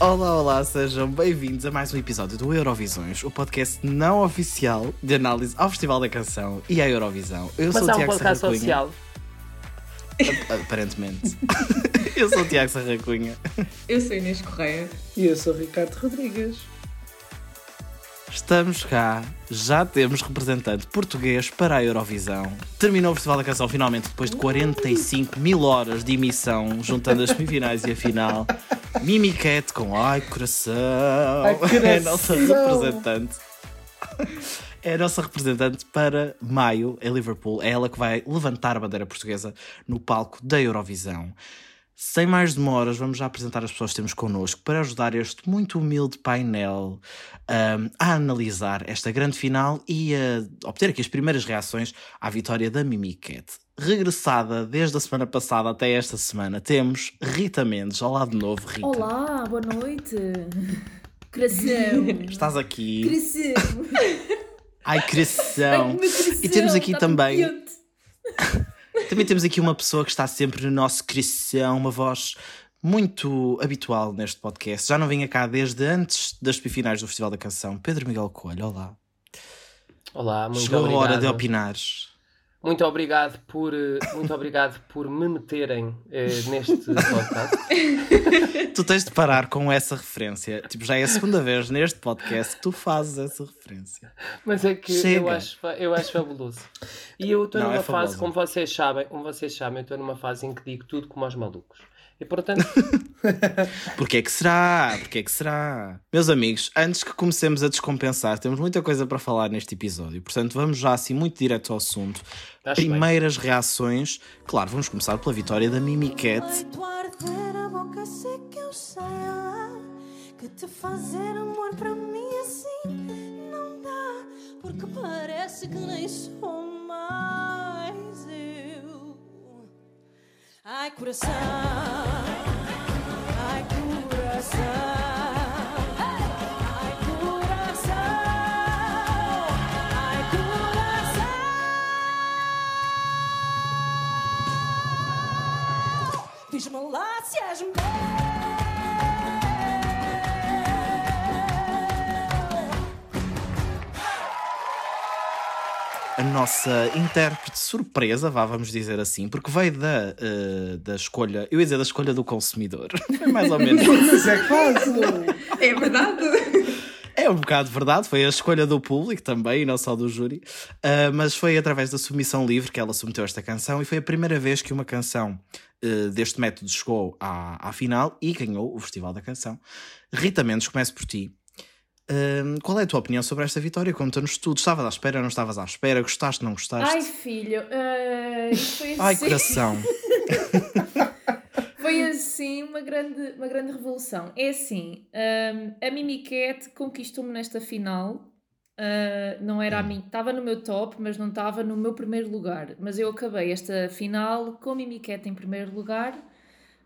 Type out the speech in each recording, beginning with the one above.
Olá, olá, sejam bem-vindos a mais um episódio do Eurovisões, o podcast não oficial de análise ao Festival da Canção e à Eurovisão. Eu Mas sou o Tiago um podcast social. Aparentemente. eu sou o Tiago Sarracunha. Eu sou Inês Correia. E eu sou o Ricardo Rodrigues. Estamos cá, já temos representante português para a Eurovisão. Terminou o Festival da Canção finalmente depois de 45 mil horas de emissão, juntando as semifinais e a final. Mimi Cat com Ai Coração. Ai, coração. É a nossa representante. É a nossa representante para maio em Liverpool. É ela que vai levantar a bandeira portuguesa no palco da Eurovisão. Sem mais demoras, vamos já apresentar as pessoas que temos connosco para ajudar este muito humilde painel um, a analisar esta grande final e a obter aqui as primeiras reações à vitória da Mimi Cat. Regressada desde a semana passada até esta semana, temos Rita Mendes. Olá de novo, Rita. Olá, boa noite. Cresceu. Estás aqui. Cresceu. Ai, cresção. e temos aqui também. Também temos aqui uma pessoa que está sempre no nosso coração, uma voz muito habitual neste podcast. Já não vinha cá desde antes das finais do Festival da Canção. Pedro Miguel Coelho, olá. Olá, muito Chegou obrigado. a hora de opinares. Muito obrigado por, eh, muito obrigado por me meterem eh, neste podcast. tu tens de parar com essa referência. Tipo, já é a segunda vez neste podcast que tu fazes essa referência. Mas é que eu acho, eu acho fabuloso. E eu estou numa é fase, como vocês sabem, como vocês sabem, eu estou numa fase em que digo tudo como aos malucos. E portanto. Porquê é que será? Porquê é que será? Meus amigos, antes que comecemos a descompensar, temos muita coisa para falar neste episódio. Portanto, vamos já assim muito direto ao assunto. Acho Primeiras bem. reações. Claro, vamos começar pela vitória da Mimi Cat. Que te fazer amor para mim assim não dá, porque parece que nem sou mais eu. Ai, coração, Diz-me lá se és meu. Nossa intérprete surpresa, vá, vamos dizer assim, porque veio da, uh, da escolha, eu ia dizer da escolha do consumidor, foi mais ou menos. Mas é quase! É verdade! É um bocado verdade, foi a escolha do público também, e não só do júri, uh, mas foi através da submissão livre que ela submeteu esta canção e foi a primeira vez que uma canção uh, deste método chegou à, à final e ganhou o Festival da Canção. Rita Mendes, começo por ti qual é a tua opinião sobre esta vitória? Conta-nos tudo. Estavas à espera, não estavas à espera? Gostaste, não gostaste? Ai, filho, uh, foi assim. Ai, coração. foi assim uma grande, uma grande revolução. É assim, um, a Mimiquete conquistou-me nesta final. Uh, não era hum. a mim, estava no meu top, mas não estava no meu primeiro lugar. Mas eu acabei esta final com a Mimiquete em primeiro lugar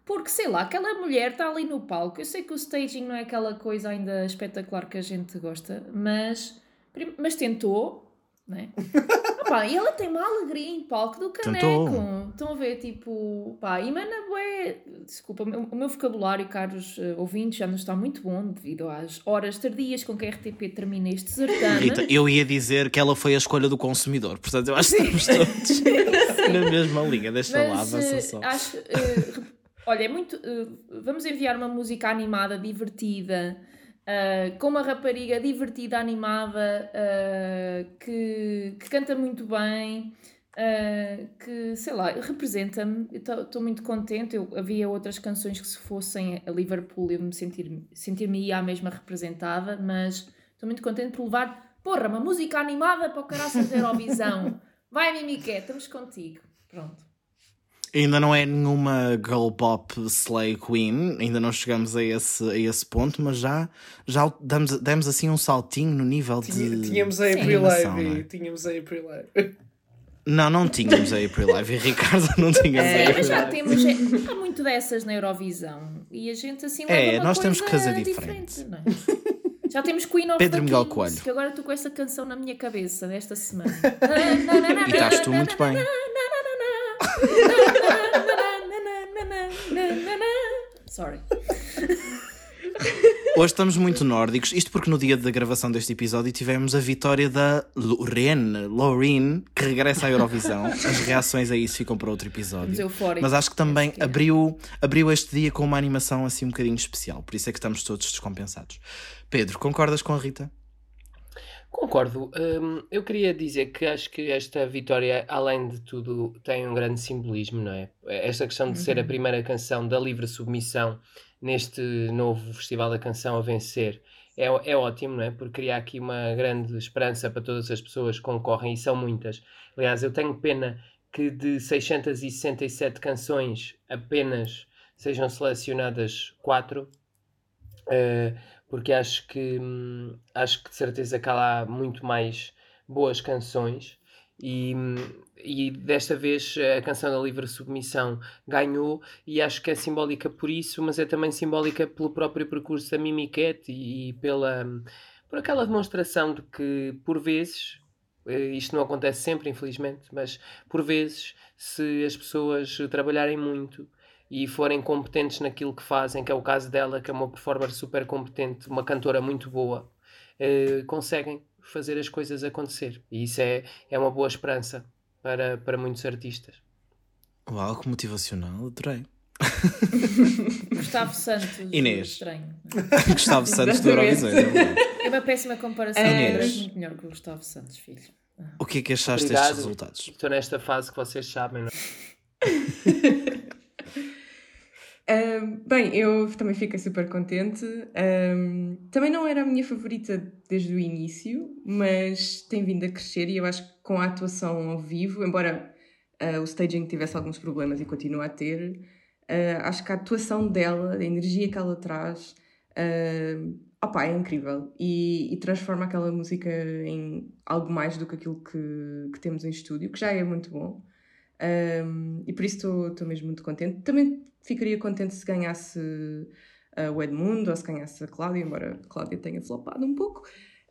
porque, sei lá, aquela mulher está ali no palco. Eu sei que o staging não é aquela coisa ainda espetacular que a gente gosta, mas, mas tentou, né? Opa, e ela tem uma alegria em palco do caneco. Tentou. Estão a ver, tipo, pá, e mana bué. Desculpa, o meu, vocabulário, caros uh, ouvintes, já não está muito bom devido às horas tardias com que a RTP termina este certame. Rita, eu ia dizer que ela foi a escolha do consumidor, portanto eu acho que estamos todos na mesma linha. Deixa Mas, lá, avança só. Uh, acho, uh, Olha, é muito. Uh, vamos enviar uma música animada, divertida, uh, com uma rapariga divertida, animada, uh, que, que canta muito bem, que, sei lá, representa-me. Estou muito contente. Eu, havia outras canções que, se fossem a Liverpool, eu me sentir, sentir-me-ia a mesma representada, mas estou muito contente por levar, porra, uma música animada para o caraças da Eurovisão. Vai, Mimiqué, estamos contigo. Pronto. Ainda não é nenhuma girl pop slay queen, ainda não chegamos a esse, a esse ponto, mas já, já damos, demos assim um saltinho no nível de. Tínhamos a April Live, é? tínhamos a April Live. Não, não tínhamos a April Live e Ricardo não tínhamos é, a April já temos, é, há muito dessas na Eurovisão e a gente assim É, nós temos que fazer diferente. diferente é? Já temos Queen of Pedro the Miguel Kings, Coelho. que agora estou com essa canção na minha cabeça desta semana. e estás tu muito bem. Sorry. Hoje estamos muito nórdicos, isto porque no dia da gravação deste episódio tivemos a vitória da Lorraine, Lorraine, que regressa à Eurovisão. As reações a isso ficam para outro episódio. Mas acho que também abriu, abriu este dia com uma animação assim um bocadinho especial, por isso é que estamos todos descompensados. Pedro, concordas com a Rita? Concordo. Um, eu queria dizer que acho que esta vitória, além de tudo, tem um grande simbolismo, não é? Esta questão de ser a uhum. primeira canção da livre submissão neste novo Festival da Canção a vencer é, é ótimo, não é? Porque cria aqui uma grande esperança para todas as pessoas que concorrem e são muitas. Aliás, eu tenho pena que de 667 canções apenas sejam selecionadas quatro. Uh, porque acho que hum, acho que de certeza que há lá muito mais boas canções e, hum, e desta vez a canção da Livre Submissão ganhou e acho que é simbólica por isso, mas é também simbólica pelo próprio percurso da Mimiquete e, e pela hum, por aquela demonstração de que por vezes eh, isto não acontece sempre, infelizmente, mas por vezes, se as pessoas trabalharem muito e forem competentes naquilo que fazem, que é o caso dela, que é uma performer super competente, uma cantora muito boa, eh, conseguem fazer as coisas acontecer. E isso é, é uma boa esperança para, para muitos artistas. Uau, que motivacional, adorei. Gustavo Santos. Inês. Estranho. Gustavo Santos do Eurovisão. É, é uma péssima comparação. Inês. É muito melhor que o Gustavo Santos, filho. O que é que achaste Obrigado. destes resultados? Estou nesta fase que vocês sabem, não é? Uh, bem, eu também fiquei super contente. Um, também não era a minha favorita desde o início, mas tem vindo a crescer e eu acho que com a atuação ao vivo, embora uh, o staging tivesse alguns problemas e continua a ter, uh, acho que a atuação dela, a energia que ela traz, uh, opa, é incrível e, e, transforma aquela música em algo mais do que aquilo que, que temos em estúdio, que já é muito bom. Um, e por isso estou mesmo muito contente. Também ficaria contente se ganhasse uh, o Edmundo ou se ganhasse a Cláudia, embora a Cláudia tenha flopado um pouco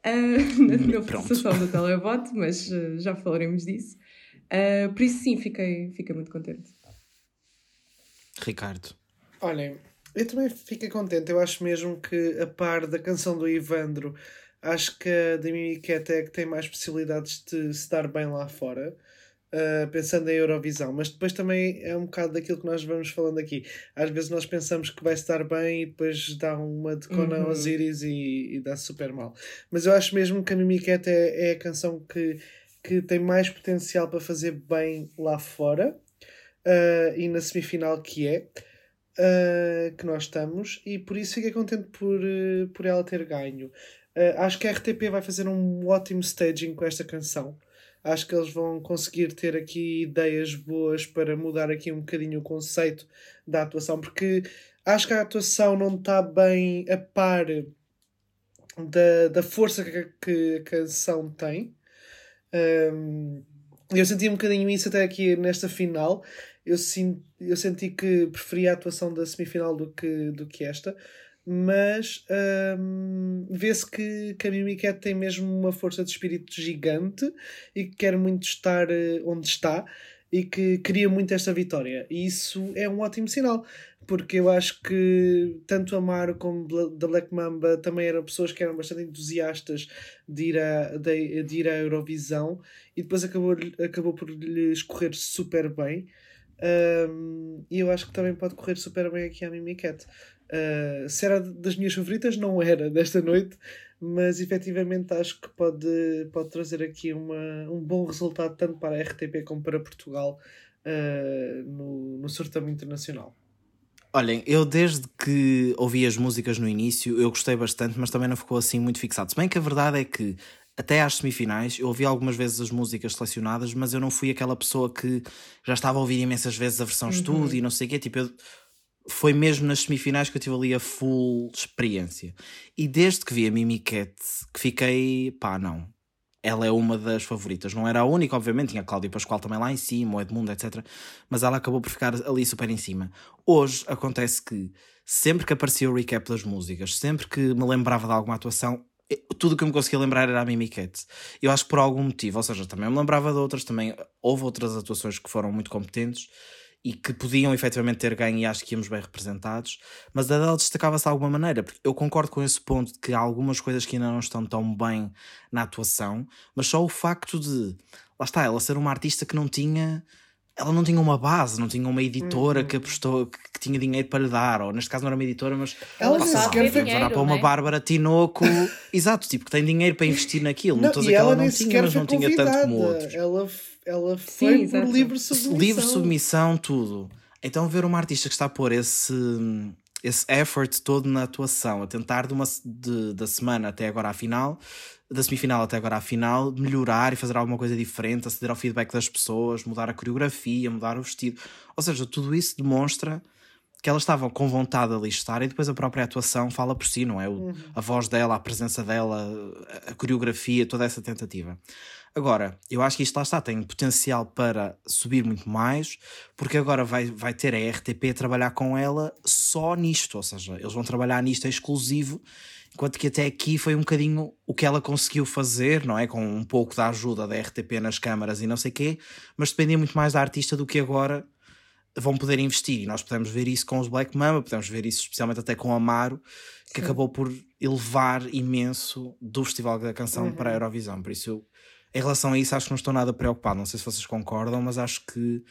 uh, na, na votação do televoto, mas uh, já falaremos disso. Uh, por isso, sim, fiquei, fiquei muito contente. Ricardo. Olhem, eu também fiquei contente. Eu acho mesmo que, a par da canção do Ivandro, acho que a da Mimiqueta é que tem mais possibilidades de se dar bem lá fora uh, pensando em Eurovisão, mas depois também é um bocado daquilo que nós vamos falando aqui. Às vezes nós pensamos que vai estar bem e depois dá uma de Conan uhum. Osiris e, e dá super mal. Mas eu acho mesmo que a Mimiquete é, é a canção que, que tem mais potencial para fazer bem lá fora uh, e na semifinal que é. Uh, que nós estamos e por isso fiquei contente por, por ela ter ganho. Uh, acho que a RTP vai fazer um ótimo staging com esta canção acho que eles vão conseguir ter aqui ideias boas para mudar aqui um bocadinho o conceito da atuação, porque acho que a atuação não está bem a par da, da força que, que a canção tem. Um, eu senti um bocadinho isso até aqui nesta final. Eu, sim, eu senti que preferia a atuação da semifinal do que, do que esta mas hum, vê-se que, que a Mimicat tem mesmo uma força de espírito gigante e que quer muito estar eh, onde está e que queria muito esta vitória. E isso é um ótimo sinal, porque eu acho que tanto Amaro como da Black Mamba também eram pessoas que eram bastante entusiastas de ir, a, de, de ir à Eurovisão e depois acabou, acabou por lhes correr super bem. Um, e eu acho que também pode correr super bem aqui a Mimicat. Uh, se era das minhas favoritas, não era desta noite, mas efetivamente acho que pode, pode trazer aqui uma, um bom resultado tanto para a RTP como para Portugal uh, no, no certame internacional. Olhem, eu desde que ouvi as músicas no início, eu gostei bastante, mas também não ficou assim muito fixado. Se bem que a verdade é que até às semifinais, eu ouvi algumas vezes as músicas selecionadas, mas eu não fui aquela pessoa que já estava a ouvir imensas vezes a versão uhum. estúdio e não sei o quê. Tipo, eu foi mesmo nas semifinais que eu tive ali a full experiência. E desde que vi a Mimiquete, que fiquei, pá, não. Ela é uma das favoritas. Não era a única, obviamente, tinha a Cláudia Pascoal também lá em cima, o Edmundo, etc. Mas ela acabou por ficar ali super em cima. Hoje acontece que sempre que aparecia o recap das músicas, sempre que me lembrava de alguma atuação, tudo que eu me conseguia lembrar era a Mimiquete. Eu acho que por algum motivo, ou seja, também me lembrava de outras, também houve outras atuações que foram muito competentes e que podiam efetivamente ter ganho e acho que íamos bem representados, mas a dela destacava-se de alguma maneira, porque eu concordo com esse ponto de que há algumas coisas que ainda não estão tão bem na atuação, mas só o facto de, lá está, ela ser uma artista que não tinha ela não tinha uma base, não tinha uma editora uhum. que apostou que, que, tinha dinheiro para lhe dar, ou neste caso não era uma editora, mas ela nem sequer foi dinheiro, para uma né? Bárbara Tinoco, exato, tipo, que tem dinheiro para investir naquilo. Não, não estou a dizer que ela não tinha, mas não tinha tanto como outros. Ela, ela foi Sim, por livre submissão. Livre submissão, tudo. Então ver uma artista que está a pôr esse, esse effort todo na atuação, a tentar de uma, de, da semana até agora à final, da semifinal até agora à final, melhorar e fazer alguma coisa diferente, aceder ao feedback das pessoas, mudar a coreografia, mudar o vestido. Ou seja, tudo isso demonstra que elas estavam com vontade de estar e depois a própria atuação fala por si, não é? O, uhum. A voz dela, a presença dela, a coreografia, toda essa tentativa. Agora, eu acho que isto lá está, tem potencial para subir muito mais, porque agora vai, vai ter a RTP a trabalhar com ela só nisto, ou seja, eles vão trabalhar nisto exclusivo Enquanto que até aqui foi um bocadinho o que ela conseguiu fazer, não é? Com um pouco da ajuda da RTP nas câmaras e não sei o quê, mas dependia muito mais da artista do que agora vão poder investir. E nós podemos ver isso com os Black Mama, podemos ver isso especialmente até com Amaro, que Sim. acabou por elevar imenso do Festival da Canção uhum. para a Eurovisão. Por isso, eu, em relação a isso, acho que não estou nada preocupado. Não sei se vocês concordam, mas acho que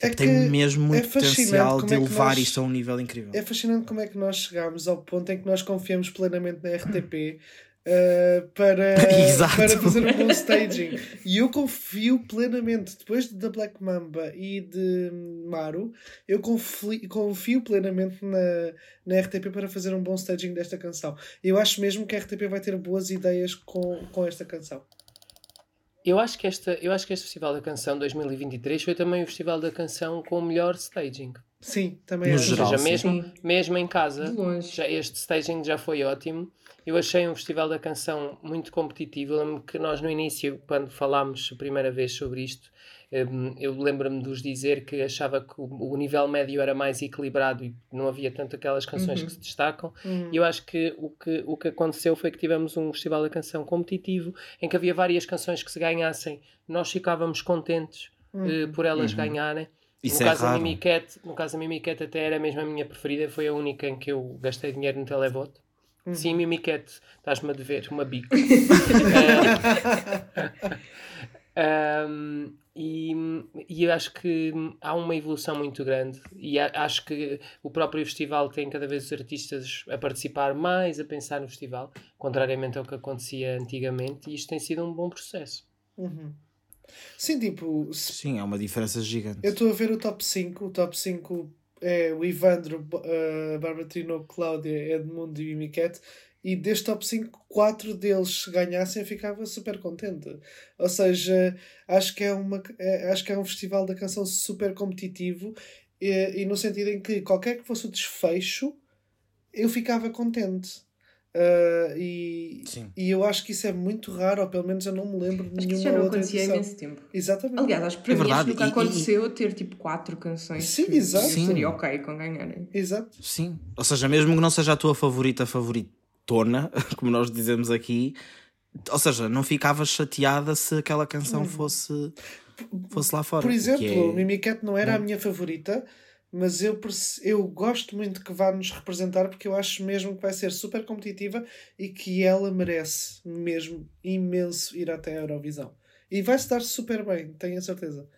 é tem mesmo muito é potencial de é elevar nós, isto a um nível incrível. É fascinante como é que nós chegámos ao ponto em que nós confiamos plenamente na RTP uh, eh, para, para fazer um bom staging. E eu confio plenamente, depois da Black Mamba e de Maru, eu confio, confio plenamente na, na RTP para fazer um bom staging desta canção. Eu acho mesmo que a RTP vai ter boas ideias com, com esta canção. Eu acho, que esta, eu acho que este Festival da Canção 2023 foi também o Festival da Canção com o melhor staging. Sim, também no acho. Geral, seja, mesmo, mesmo em casa, já, este staging já foi ótimo. Eu achei um Festival da Canção muito competitivo. Eu lembro que nós, no início, quando falámos a primeira vez sobre isto, eu lembro-me de os dizer que achava que o, nível médio era mais equilibrado e não havia tanto aquelas canções uhum. que se destacam. Uhum. E eu acho que o, que o que aconteceu foi que tivemos um Festival da Canção competitivo em que havia várias canções que se ganhassem, nós ficávamos contentes uhum. uh, por elas uhum. ganharem. Isso no, é caso raro. A Mimicat, no caso da Mimicat até era mesmo a minha preferida, foi a única em que eu gastei dinheiro no televoto. Uhum. Sim, Mimicat, estás-me a dever uma bico. um, E, e eu acho que há uma evolução muito grande e acho que o próprio festival tem cada vez os artistas a participar mais, a pensar no festival, contrariamente ao que acontecia antigamente, e isto tem sido um bom processo. Uhum. Sim, tipo. Sim, é uma diferença gigante. Eu estou a ver o top 5. O top 5 é o Ivandro, uh, Bárbara Trino, Cláudia, Edmundo e Mimiquete e deste top 5, 4 deles se ganhassem, eu ficava super contente. Ou seja, acho que é, uma, é, acho que é um festival da canção super competitivo e, e no sentido em que qualquer que fosse o desfecho, eu ficava contente. Uh, e, e eu acho que isso é muito raro, ou pelo menos eu não me lembro de acho nenhuma que já não acontecia há imenso tempo. Exatamente. Aliás, acho que para é mim nunca e, aconteceu e... ter tipo quatro canções Sim, que exato. seria ok com ganharem. Exato. Sim. Ou seja, mesmo que não seja a tua favorita favorita tona, como nós dizemos aqui. Ou seja, não ficava chateada se aquela canção fosse, fosse lá fora. Por exemplo, é... Mimicat não era a minha favorita, mas eu, eu gosto muito que vá nos representar porque eu acho mesmo que vai ser super competitiva e que ela merece mesmo imenso ir até a Eurovisão. E vai-se dar super bem, tenho a certeza.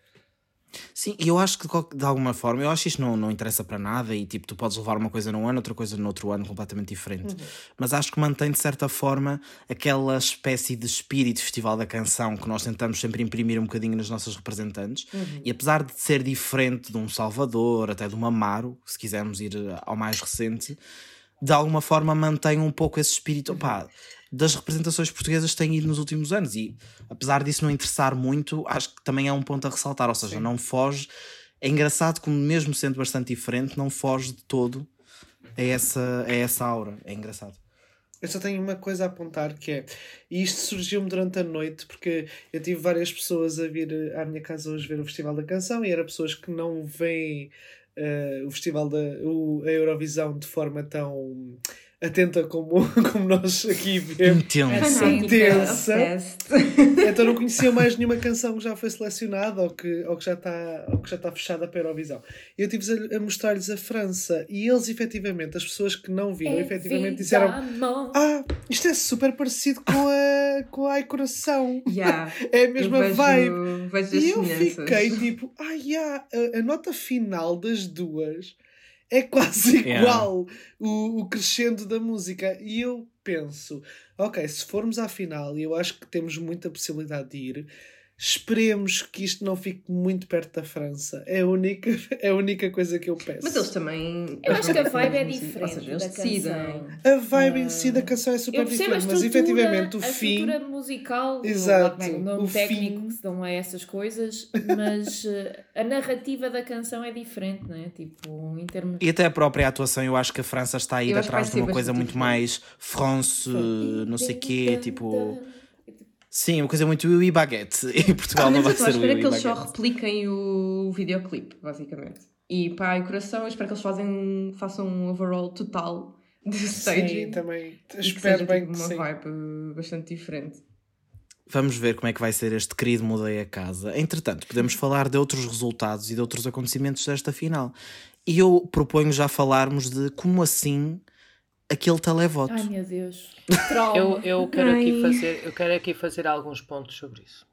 Sim, e eu acho que de alguma forma, eu acho que isto não, não interessa para nada e tipo, tu podes levar uma coisa num ano, outra coisa no outro ano completamente diferente. Uhum. Mas acho que mantém de certa forma aquela espécie de espírito festival da canção que nós tentamos sempre imprimir um bocadinho nas nossas representantes. Uhum. E apesar de ser diferente de um Salvador, até de um Amaro, se quisermos ir ao mais recente, de alguma forma mantém um pouco esse espírito. Uhum. Das representações portuguesas que têm ido nos últimos anos. E apesar disso não interessar muito, acho que também é um ponto a ressaltar. Ou seja, Sim. não foge. É engraçado como, mesmo sendo bastante diferente, não foge de todo a essa, a essa aura. É engraçado. Eu só tenho uma coisa a apontar que é, e isto surgiu-me durante a noite, porque eu tive várias pessoas a vir à minha casa hoje ver o Festival da Canção e eram pessoas que não veem uh, o Festival da o, a Eurovisão de forma tão atenta como, como nós aqui vemos. Intensa. Então não conhecia mais nenhuma canção que já foi selecionada ou que, ou que já está ou que já está fechada para a Eurovisão. Eu estive a, a mostrar-lhes a França e eles, efetivamente, as pessoas que não viram, efetivamente disseram Ah, isto é super parecido com a, com a Ai Coração. Yeah. É a Eu mesma vejo, vibe. vejo as E eu semelhanças. fiquei tipo, ah, yeah, a, a nota final das duas é quase Yeah. igual o, o crescendo da música. E eu penso, ok, se formos à final, e eu acho que temos muita possibilidade de ir, esperemos que isto não fique muito perto da França. É a única, é a única coisa que eu peço. Mas eles também. Eu acho que a vibe é Ou diferente seja, eles da decidem. canção. A vibe em si da canção é super a diferente, mas efetivamente o a fim. estrutura musical, Exato, o nome o técnico fim. se não é essas coisas, mas eh, a narrativa da canção é diferente, não é? Tipo, em termos. E até a própria atuação, eu acho que a França está a ir que atrás de uma coisa muito mais France, não sei quê, tipo. Sim, uma coisa muito Will e Baguette. E Portugal não Mas vai eu ser espera Will que eles só repliquem o videoclipe, basicamente. E para o coração, eu espero que eles fazem, façam um overall total de Sim, staging. também. e que Espero seja, bem tipo, que uma sim. vibe bastante diferente. Vamos ver como é que vai ser este querido Mudei a Casa. Entretanto, podemos falar de outros resultados e de outros acontecimentos desta final. E eu proponho já falarmos de como assim aquele televoto. Ai meu Deus. Eu, eu, quero aqui fazer, eu quero aqui fazer alguns pontos sobre isso.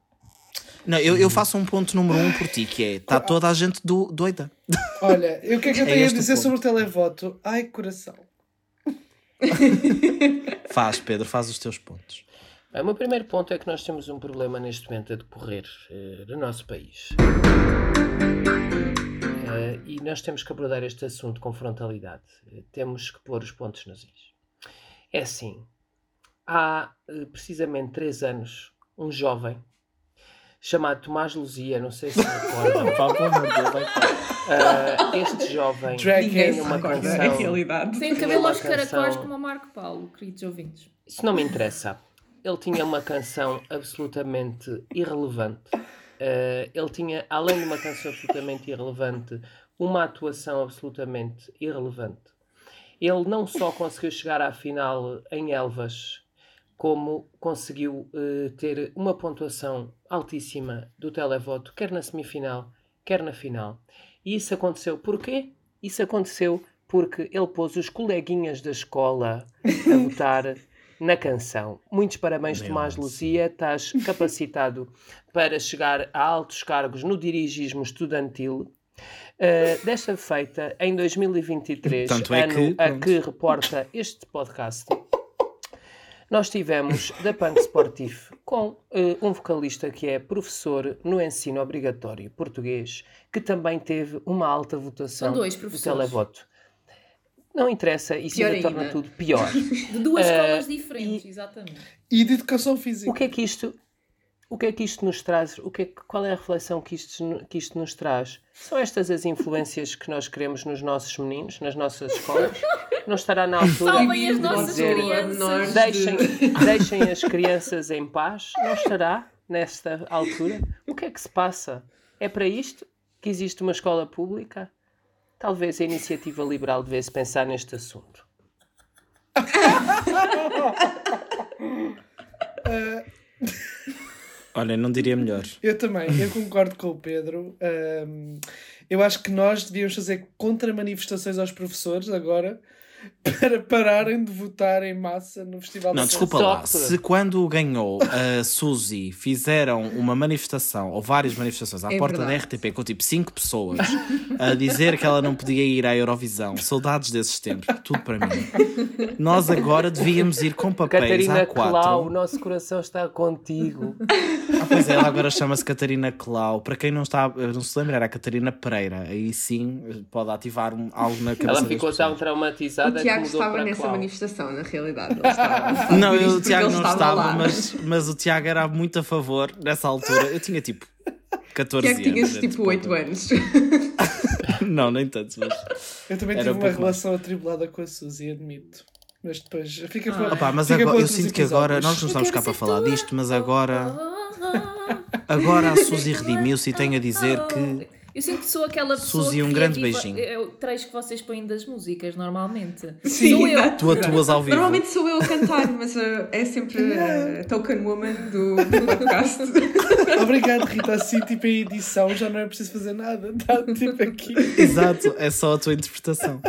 Não, eu, eu faço um ponto número um por ti, que é está toda a gente do, doida. Olha, o que é que eu É tenho a este o dizer ponto. sobre o televoto? Ai, coração. Faz, Pedro, faz os teus pontos. Bem, o meu primeiro ponto é que nós temos um problema neste momento a decorrer eh, no nosso país. Eh, e nós temos que abordar este assunto com frontalidade. Temos que pôr os pontos nos is. É assim, há eh, precisamente três anos, um jovem chamado Tomás Luzia, não sei se recordam, para- eh, este jovem Drag É tem uma recorda, canção... é a realidade. Tem cabelo uma aos caracóis como o Marco Paulo, queridos ouvintes. Isso não me interessa. Ele tinha uma canção absolutamente irrelevante. Eh, ele tinha, além de uma canção absolutamente irrelevante, uma atuação absolutamente irrelevante. Ele não só conseguiu chegar à final em Elvas, como conseguiu eh, ter uma pontuação altíssima do televoto, quer na semifinal, quer na final. E isso aconteceu porquê? Isso aconteceu porque ele pôs os coleguinhas da escola a votar na canção. Muitos parabéns, Meu Tomás. Luzia. Estás capacitado para chegar a altos cargos no dirigismo estudantil. Uh, desta feita, em 2023, Tanto é ano que, a pronto. que reporta este podcast, nós tivemos da Punk Sportif com eh, um vocalista que é professor no ensino obrigatório português, que também teve uma alta votação São dois do televoto. Não interessa, isso Pior ainda torna ainda. tudo pior. De duas Eh, escolas diferentes, exatamente. E de educação física. O que é que isto, o que é que isto nos traz? O que é, que- qual é a reflexão que isto, que isto nos traz? São estas as influências que nós queremos nos nossos meninos, nas nossas escolas? Não estará na altura Salvem as de nossas dizer, crianças. deixem, de- deixem as crianças em paz? Não estará nesta altura? O que é que se passa? É para isto que existe uma escola pública? Talvez a iniciativa liberal devesse pensar neste assunto. Olha, não diria melhor. Eu também, eu concordo com o Pedro. Ahm, eu acho que nós devíamos fazer contra-manifestações aos professores agora para pararem de votar em massa no Festival Não, da desculpa lá. Se quando ganhou a Suzy fizeram uma manifestação, ou várias manifestações, à É porta verdade. da RTP, com tipo 5 pessoas, a dizer que ela não podia ir à Eurovisão, saudades desses tempos, tudo para mim. Nós agora devíamos ir com papéis Catarina A4. Clau, o nosso coração está contigo. Ah, pois é, ela agora chama-se Catarina Clau. Para quem não, está, não se lembra, era a Catarina Pereira. Aí sim pode ativar um- algo na cabeça Ela ficou tão traumatizada O que Tiago mudou estava para nessa Clau. manifestação, na realidade. Estava Não, eu, o Tiago não estava mas, mas o Tiago era muito a favor nessa altura. Eu tinha tipo 14 Tiago anos. tinhas gente, tipo pô. 8 anos. Não, nem tanto, mas. Eu também tive um uma relação atribulada com a Suzy, admito. Mas depois fica para. Opá, mas fica agora, para eu sinto que agora episódios. nós não estamos cá para falar disto, mas agora Ah, agora a Suzy redimiu-se e tenho a dizer que Eu sinto que sou aquela pessoa Suzy, que um grande beijinho. É o trecho que vocês põem das músicas, normalmente. Sim, Sou eu. Tu atuas ao vivo. Normalmente sou eu a cantar, mas uh, é sempre a token woman do, do podcast. Obrigado, Rita. Assim, tipo, a edição já não é preciso fazer nada. Está tipo aqui. Exato, é só a tua interpretação.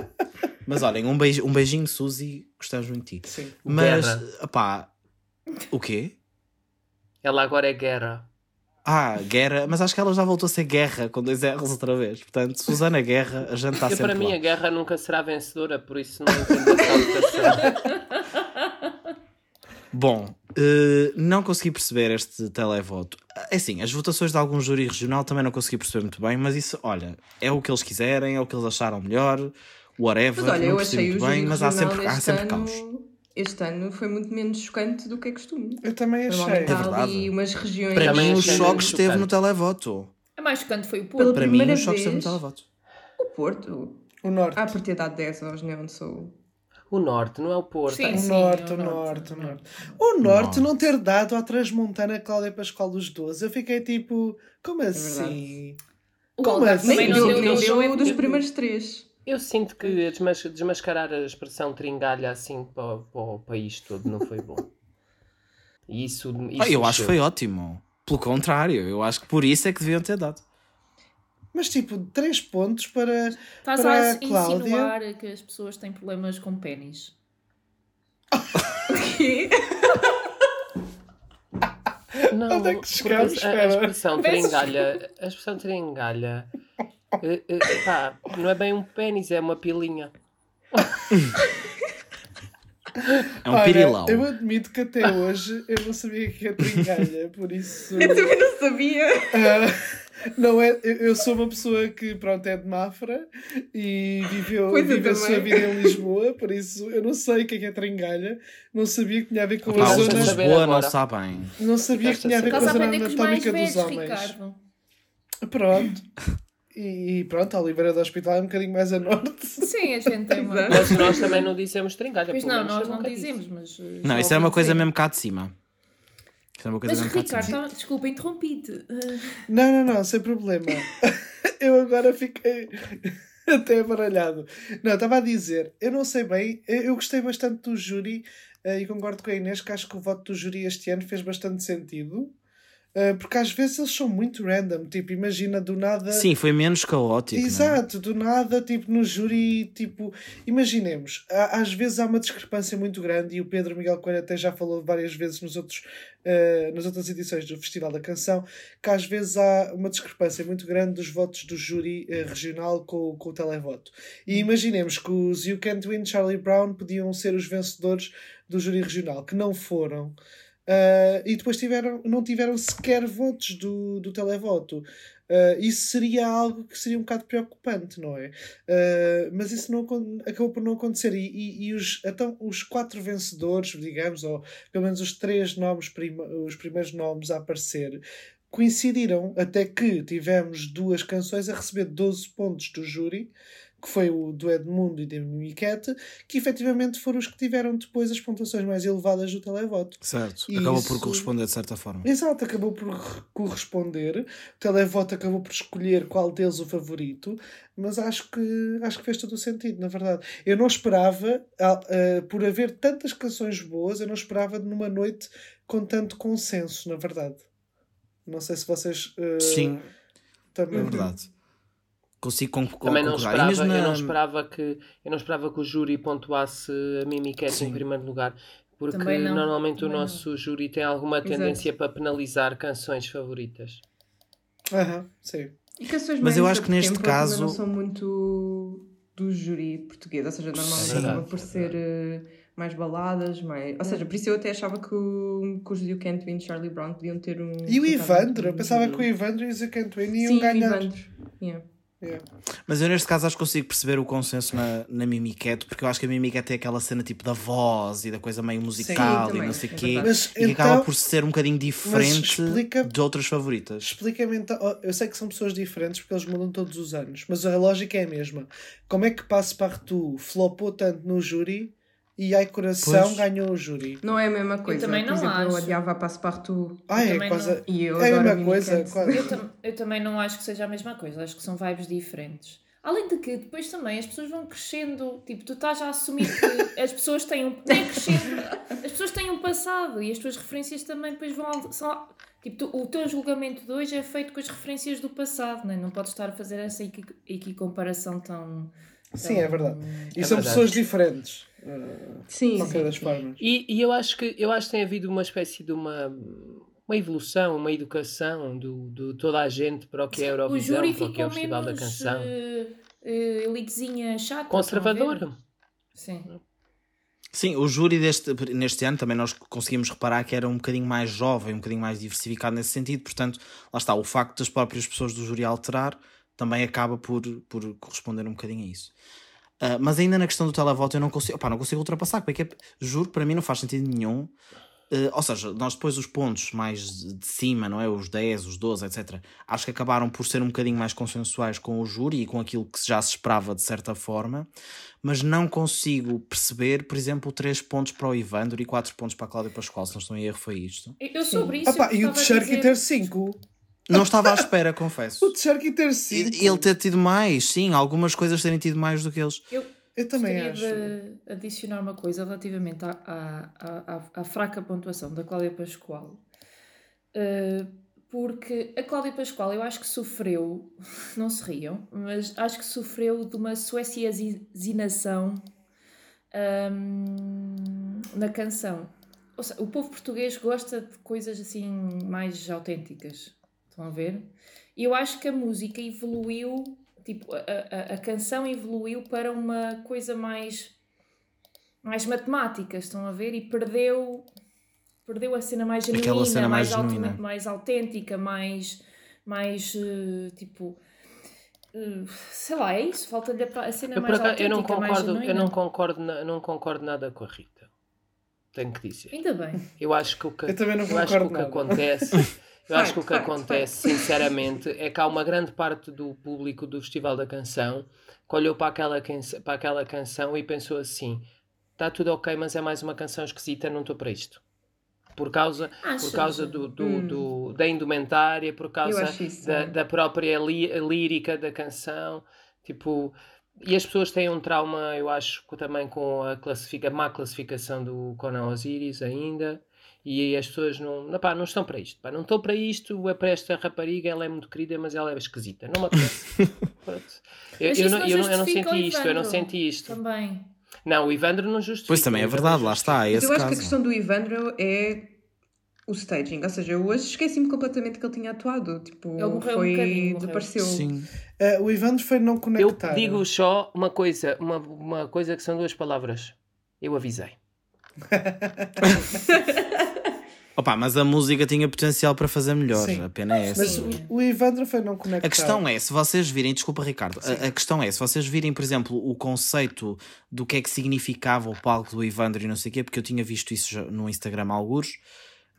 Mas olhem, um, beijo, um beijinho, Suzy, gostamos muito de ti. Sim. Mas, Guerra. pá, o quê? Ela agora é guerra. Ah, Guerra, mas acho que ela já voltou a ser Guerra com dois R's outra vez. Portanto, Susana Guerra, a gente está sempre para mim, lá. a guerra nunca será vencedora, por isso não entendo essa. Bom, eh, não consegui perceber este televoto. É assim, as votações de algum júri regional também não consegui perceber muito bem, mas isso, olha, é o que eles quiserem, é o que eles acharam melhor, whatever, Mas olha, não eu percebi achei muito bem, mas há sempre, há sempre ano, caos. Este ano foi muito menos chocante do que é costume. Eu também achei. É há ali verdade. umas regiões... Para mim, o choque esteve no televoto. A mais chocante foi o Pela Porto. Para mim, o choque esteve no televoto. O Porto. O norte. Ah, por ter dado 10 aos Neon Soul. O norte, não é o Porto. Sim. O norte, o norte, o norte. O norte não ter dado à Transmontana Cláudia Pascoal dos 12. Eu fiquei tipo, como assim? O Como Algarve assim? também Nem não deu, deu, deu deu, é dos primeiros três. Eu sinto que desmas- desmascarar a expressão tringalha assim para, para o país todo não foi bom. E isso, isso Ah, eu acho que foi ótimo. Pelo contrário, eu acho que por isso é que deviam ter dado. Mas tipo, 3 pontos para. Estás Para a Cláudia. insinuar que as pessoas têm problemas com pênis. Não, Onde é que chegamos? a, a Espera. expressão tringalha, a expressão tringalha, eh, eh, pá, não é bem um pênis, é uma pilinha. É um Olha, pirilau. Eu admito que até hoje eu não sabia que é tringalha, por isso. Eu também não sabia. Ah, não é, eu, sou uma pessoa que pronto, é de Mafra e viveu, Pois eu vive a sua vida em Lisboa, por isso eu não sei o que é que é tringalha, não sabia que tinha a ver com Pá, a zona. Lisboa não agora. sabem. Não sabia que tinha a ver com a zona anatómica dos velhos, homens. Ricardo. Pronto. E, e pronto, a Oliveira do Hospital é um bocadinho mais a norte. Sim, a gente tem uma. Mas nós também não dizemos tringalha. Pois não, nós não dizemos, mas. uh, Não, isso é uma coisa mesmo cá de cima. Isso é uma coisa Mas mesmo cá de Ricardo, cima. tá- desculpa, interrompi-te. Não, não, não, sem problema. eu agora fiquei até baralhado. Não, estava a dizer, eu não sei bem, eu eu gostei bastante do júri eh, e concordo com a Inês que acho que o voto do júri este ano fez bastante sentido. Eh, Porque às vezes eles são muito random, tipo, imagina do nada. Sim, foi menos caótico. é? Exato, do nada, tipo, no júri, tipo, imaginemos, às vezes há uma discrepância muito grande e o Pedro Miguel Coelho até já falou várias vezes nos outros, eh, nas outras edições do Festival da Canção, que às vezes há uma discrepância muito grande dos votos do júri eh, regional com, com o televoto. E imaginemos que os You Can't Win Charlie Brown podiam ser os vencedores do júri regional, que não foram. Uh, e depois tiveram, não tiveram sequer votos do, do televoto. Uh, isso seria algo que seria um bocado preocupante, não é? Uh, mas isso não, acabou por não acontecer. E, e, e os, então, os quatro vencedores, digamos, ou pelo menos os três nomes, prima, os primeiros nomes a aparecer, coincidiram até que tivemos duas canções a receber 12 pontos do júri, que foi o do Edmundo e da Mimiquete, que efetivamente foram os que tiveram depois as pontuações mais elevadas do televoto. Certo. Isso- Acabou por corresponder de certa forma. Exato, acabou por re- corresponder. O televoto acabou por escolher qual deles o favorito, mas acho que acho que fez todo o sentido, na verdade. Eu não esperava, por haver tantas canções boas, eu não esperava numa noite com tanto consenso, na verdade. Não sei se vocês ah, Sim, também. é verdade. Consigo con Também não concordar. E esperava, mesmo eu, não na- esperava que, eu não esperava que o júri pontuasse a Mimiquete Sim. em primeiro lugar. Porque não, normalmente o não. nosso júri tem alguma Exato. tendência para penalizar canções favoritas. Aham, sim. E canções Mas eu acho que neste também caso- não são muito do júri português, ou seja, normalmente Sim. acaba por ser eh, mais baladas, mais... ou seja, por isso eu até achava que, o, que os You Can't Win Charlie Brown podiam ter um. E o Evandro? Eu pensava que o Evandro e o Zacantuene iam Sim, o ganhar. Evandro. Yeah. Yeah. Mas eu neste caso acho que consigo perceber o consenso na, na Mimiquete, porque eu acho que a Mimiquete é aquela cena tipo da voz e da coisa meio musical também, e não sei o é quê. Mas e que acaba então- por ser um bocadinho diferente explica- de outras favoritas. Explica-me então. Eu sei que são pessoas diferentes porque eles mudam todos os anos, mas a lógica é a mesma. Como é que Passo Partout flopou tanto no júri e Ai Coração Pois. ganhou o júri. Não é a mesma coisa. também Por não exemplo, eu acho. odiava a Passepartout Ah, é também quase. não. e eu É a mesma coisa, quase. Eu, tam- eu também não acho que seja a mesma coisa, acho que são vibes diferentes. Além de que depois também as pessoas vão crescendo, tipo, tu estás a assumir que as pessoas têm um. Nem crescendo, as pessoas têm um passado e as tuas referências também depois vão. São, tipo, tu- o teu julgamento de hoje é feito com as referências do passado, não é? Não podes estar a fazer essa equi, equi comparação tão. Sim, é verdade. E É são verdade. pessoas diferentes. uh, Sim, de qualquer sim, das sim. formas. E, e eu, acho que, eu acho que tem havido uma espécie de uma, uma evolução, uma educação do, do toda a gente para o que é a O Eurovisão, júri para o que é o Festival da menos Canção. eh, eh, elitezinha chata. Conservadora. Sim. Sim, o júri deste, neste ano também nós conseguimos reparar que era um bocadinho mais jovem, um bocadinho mais diversificado nesse sentido, portanto, lá está, o facto das próprias pessoas do júri alterar também acaba por, por corresponder um bocadinho a isso. Ah, mas ainda na questão do televoto eu não consigo, opá, não consigo ultrapassar, porque é que, juro, para mim não faz sentido nenhum. Ah, ou seja, nós depois os pontos mais de cima, não é? Os 10, os 12, etc. Acho que acabaram por ser um bocadinho mais consensuais com o júri e com aquilo que já se esperava de certa forma, mas não consigo perceber, por exemplo, 3 pontos para o Ivandro e 4 pontos para a Cláudia Pascoal, se não estou em erro, foi isto. Eu sobre isso. Ah, pá, eu e o Teixeira dizer- ter 5. Não estava à espera, confesso. O que ter 5. E- Ele ter tido mais, sim, algumas coisas terem tido mais do que eles. Eu Eu também gostaria acho. de adicionar uma coisa relativamente à, à, à, à- fraca pontuação da Cláudia Pascoal. Uh, porque a Cláudia Pascoal eu acho que sofreu, não se riam, mas acho que sofreu de uma sueciazinação hum, na canção. Ou seja, o povo português gosta de coisas assim mais autênticas. Estão a ver? E eu acho que a música evoluiu, tipo, a, a, a canção evoluiu para uma coisa mais, mais matemática, estão a ver? E perdeu, perdeu a cena mais genuína, Aquela cena mais mais, genuína. autom- mais autêntica, mais, mais eh, tipo. eh, sei lá, é isso, falta-lhe a, cena Eu, mais acaso, eu não autêntica, mais concordo, eu não concordo, na- não concordo nada com a Rita. Tenho que dizer. Ainda bem. Eu acho que o que, Eu também não eu acho que, o que acontece, eu acho que o que acontece, sinceramente, é que há uma grande parte do público do Festival da Canção que olhou para aquela, canção, para aquela canção e pensou assim: está tudo ok, mas é mais uma canção esquisita, não estou para isto. Por causa, por causa do, do, Hum. do- da indumentária, por causa isso, da, é. da própria lí- lírica da canção. Tipo, e as pessoas têm um trauma, eu acho, também com a, classifica, a má classificação do Conan Osiris ainda. E aí as pessoas não, não, pá, não estão para isto. Pá, não estou para isto, é para esta rapariga, ela é muito querida, mas ela é esquisita. Não me apetece. Pronto. eu, eu não, não eu, não, eu senti isto, eu não senti isto. Também. Não, o Ivandro não justifica. Pois também é verdade, lá está, é eu acho que a caso. questão do Ivandro é o staging. Ou seja, eu hoje esqueci-me completamente que ele tinha atuado. Tipo, Ele morreu um foi. bocadinho, morreu. desapareceu. Sim. Uh, o Ivandro foi não Eu conectar. digo só uma coisa, uma, uma coisa que são duas palavras. Eu avisei. Opa, mas a música tinha potencial para fazer melhor, Sim. a pena é essa. Mas o, o Ivandro foi não conectar. A questão é, se vocês virem, desculpa Ricardo, a, a questão é, se vocês virem, por exemplo, o conceito do que é que significava o palco do Ivandro e não sei o quê, porque eu tinha visto isso no Instagram há alguns,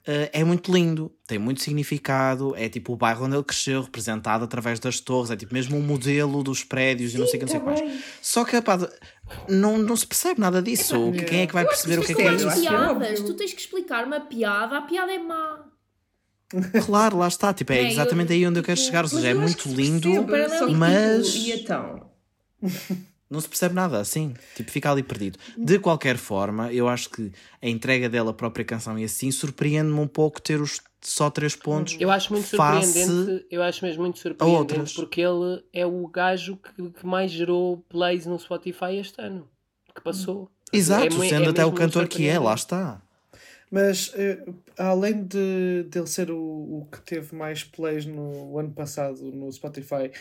eh, é muito lindo, tem muito significado, é tipo o bairro onde ele cresceu, representado através das torres, é tipo mesmo um modelo dos prédios e não sei o que, não sei tá quais. Só que, pá, não, não se percebe nada disso. Quem é que vai perceber o que é que é eu isso? que é piadas. Tu tens que explicar uma piada, a piada é má. Claro, lá está, tipo, é, É, eu- exatamente aí onde eu quero tipo, chegar, ou seja, é eu muito que lindo. que, mas- e então? Não se percebe nada, assim, tipo, fica ali perdido. De qualquer forma, eu acho que a entrega dela própria canção e assim surpreende-me um pouco ter os só três pontos. Eu acho muito surpreendente, eu acho mesmo muito surpreendente porque ele é o gajo que, que mais gerou plays no Spotify este ano, que passou. Exato, É mu- é sendo até o cantor que é, lá está. Mas eh, além de dele ser o, o que teve mais plays no ano passado no Spotify,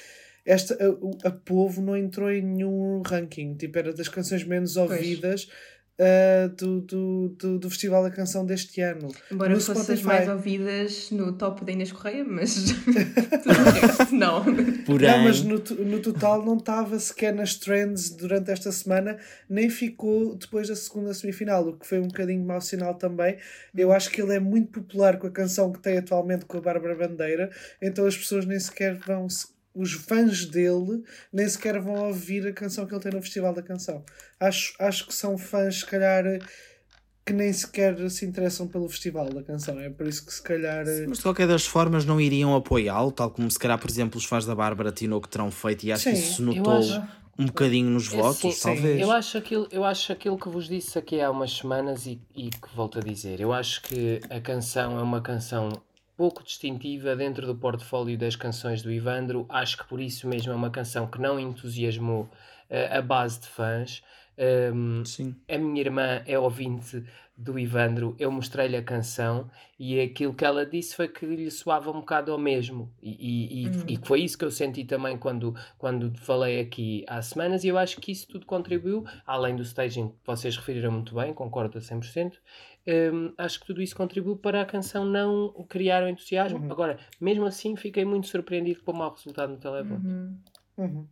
esta, a, o- a Povo não entrou em nenhum ranking. Tipo, era das canções menos ouvidas eh, do, do, do, do Festival da Canção deste ano. Embora No fossem as Spotify. mais ouvidas no top da Inês Correia, mas resto, não. Porém, Não, mas no, no total não estava sequer nas trends durante esta semana, nem ficou depois da segunda semifinal, o que foi um bocadinho mau sinal também. Eu acho que ele é muito popular com a canção que tem atualmente com a Bárbara Bandeira, então as pessoas nem sequer vão se os fãs dele nem sequer vão ouvir a canção que ele tem no Festival da Canção. Acho, acho que são fãs, se calhar, que nem sequer se interessam pelo Festival da Canção. É por isso que, se calhar. Sim, mas de qualquer das formas não iriam apoiá-lo, tal como se calhar, por exemplo, os fãs da Bárbara Tino que terão feito, e acho Sim, que isso se notou acho- um bocadinho nos É, votos, sim, talvez. Eu acho, aquilo, eu acho aquilo que vos disse aqui há umas semanas e, e que volto a dizer. Eu acho que a canção é uma canção pouco distintiva dentro do portfólio das canções do Ivandro. Acho que por isso mesmo é uma canção que não entusiasmou eh, a base de fãs. Um, a minha irmã é ouvinte do Ivandro, eu mostrei-lhe a canção e aquilo que ela disse foi que lhe soava um bocado ao mesmo. E, e, e- e foi isso que eu senti também quando, quando falei aqui há semanas, e eu acho que isso tudo contribuiu, além do staging que vocês referiram muito bem, concordo a 100%. Hum, acho que tudo isso contribuiu para a canção não criar o entusiasmo. Uhum. Agora, mesmo assim, fiquei muito surpreendido com o mau resultado no televoto. Uhum. Uhum.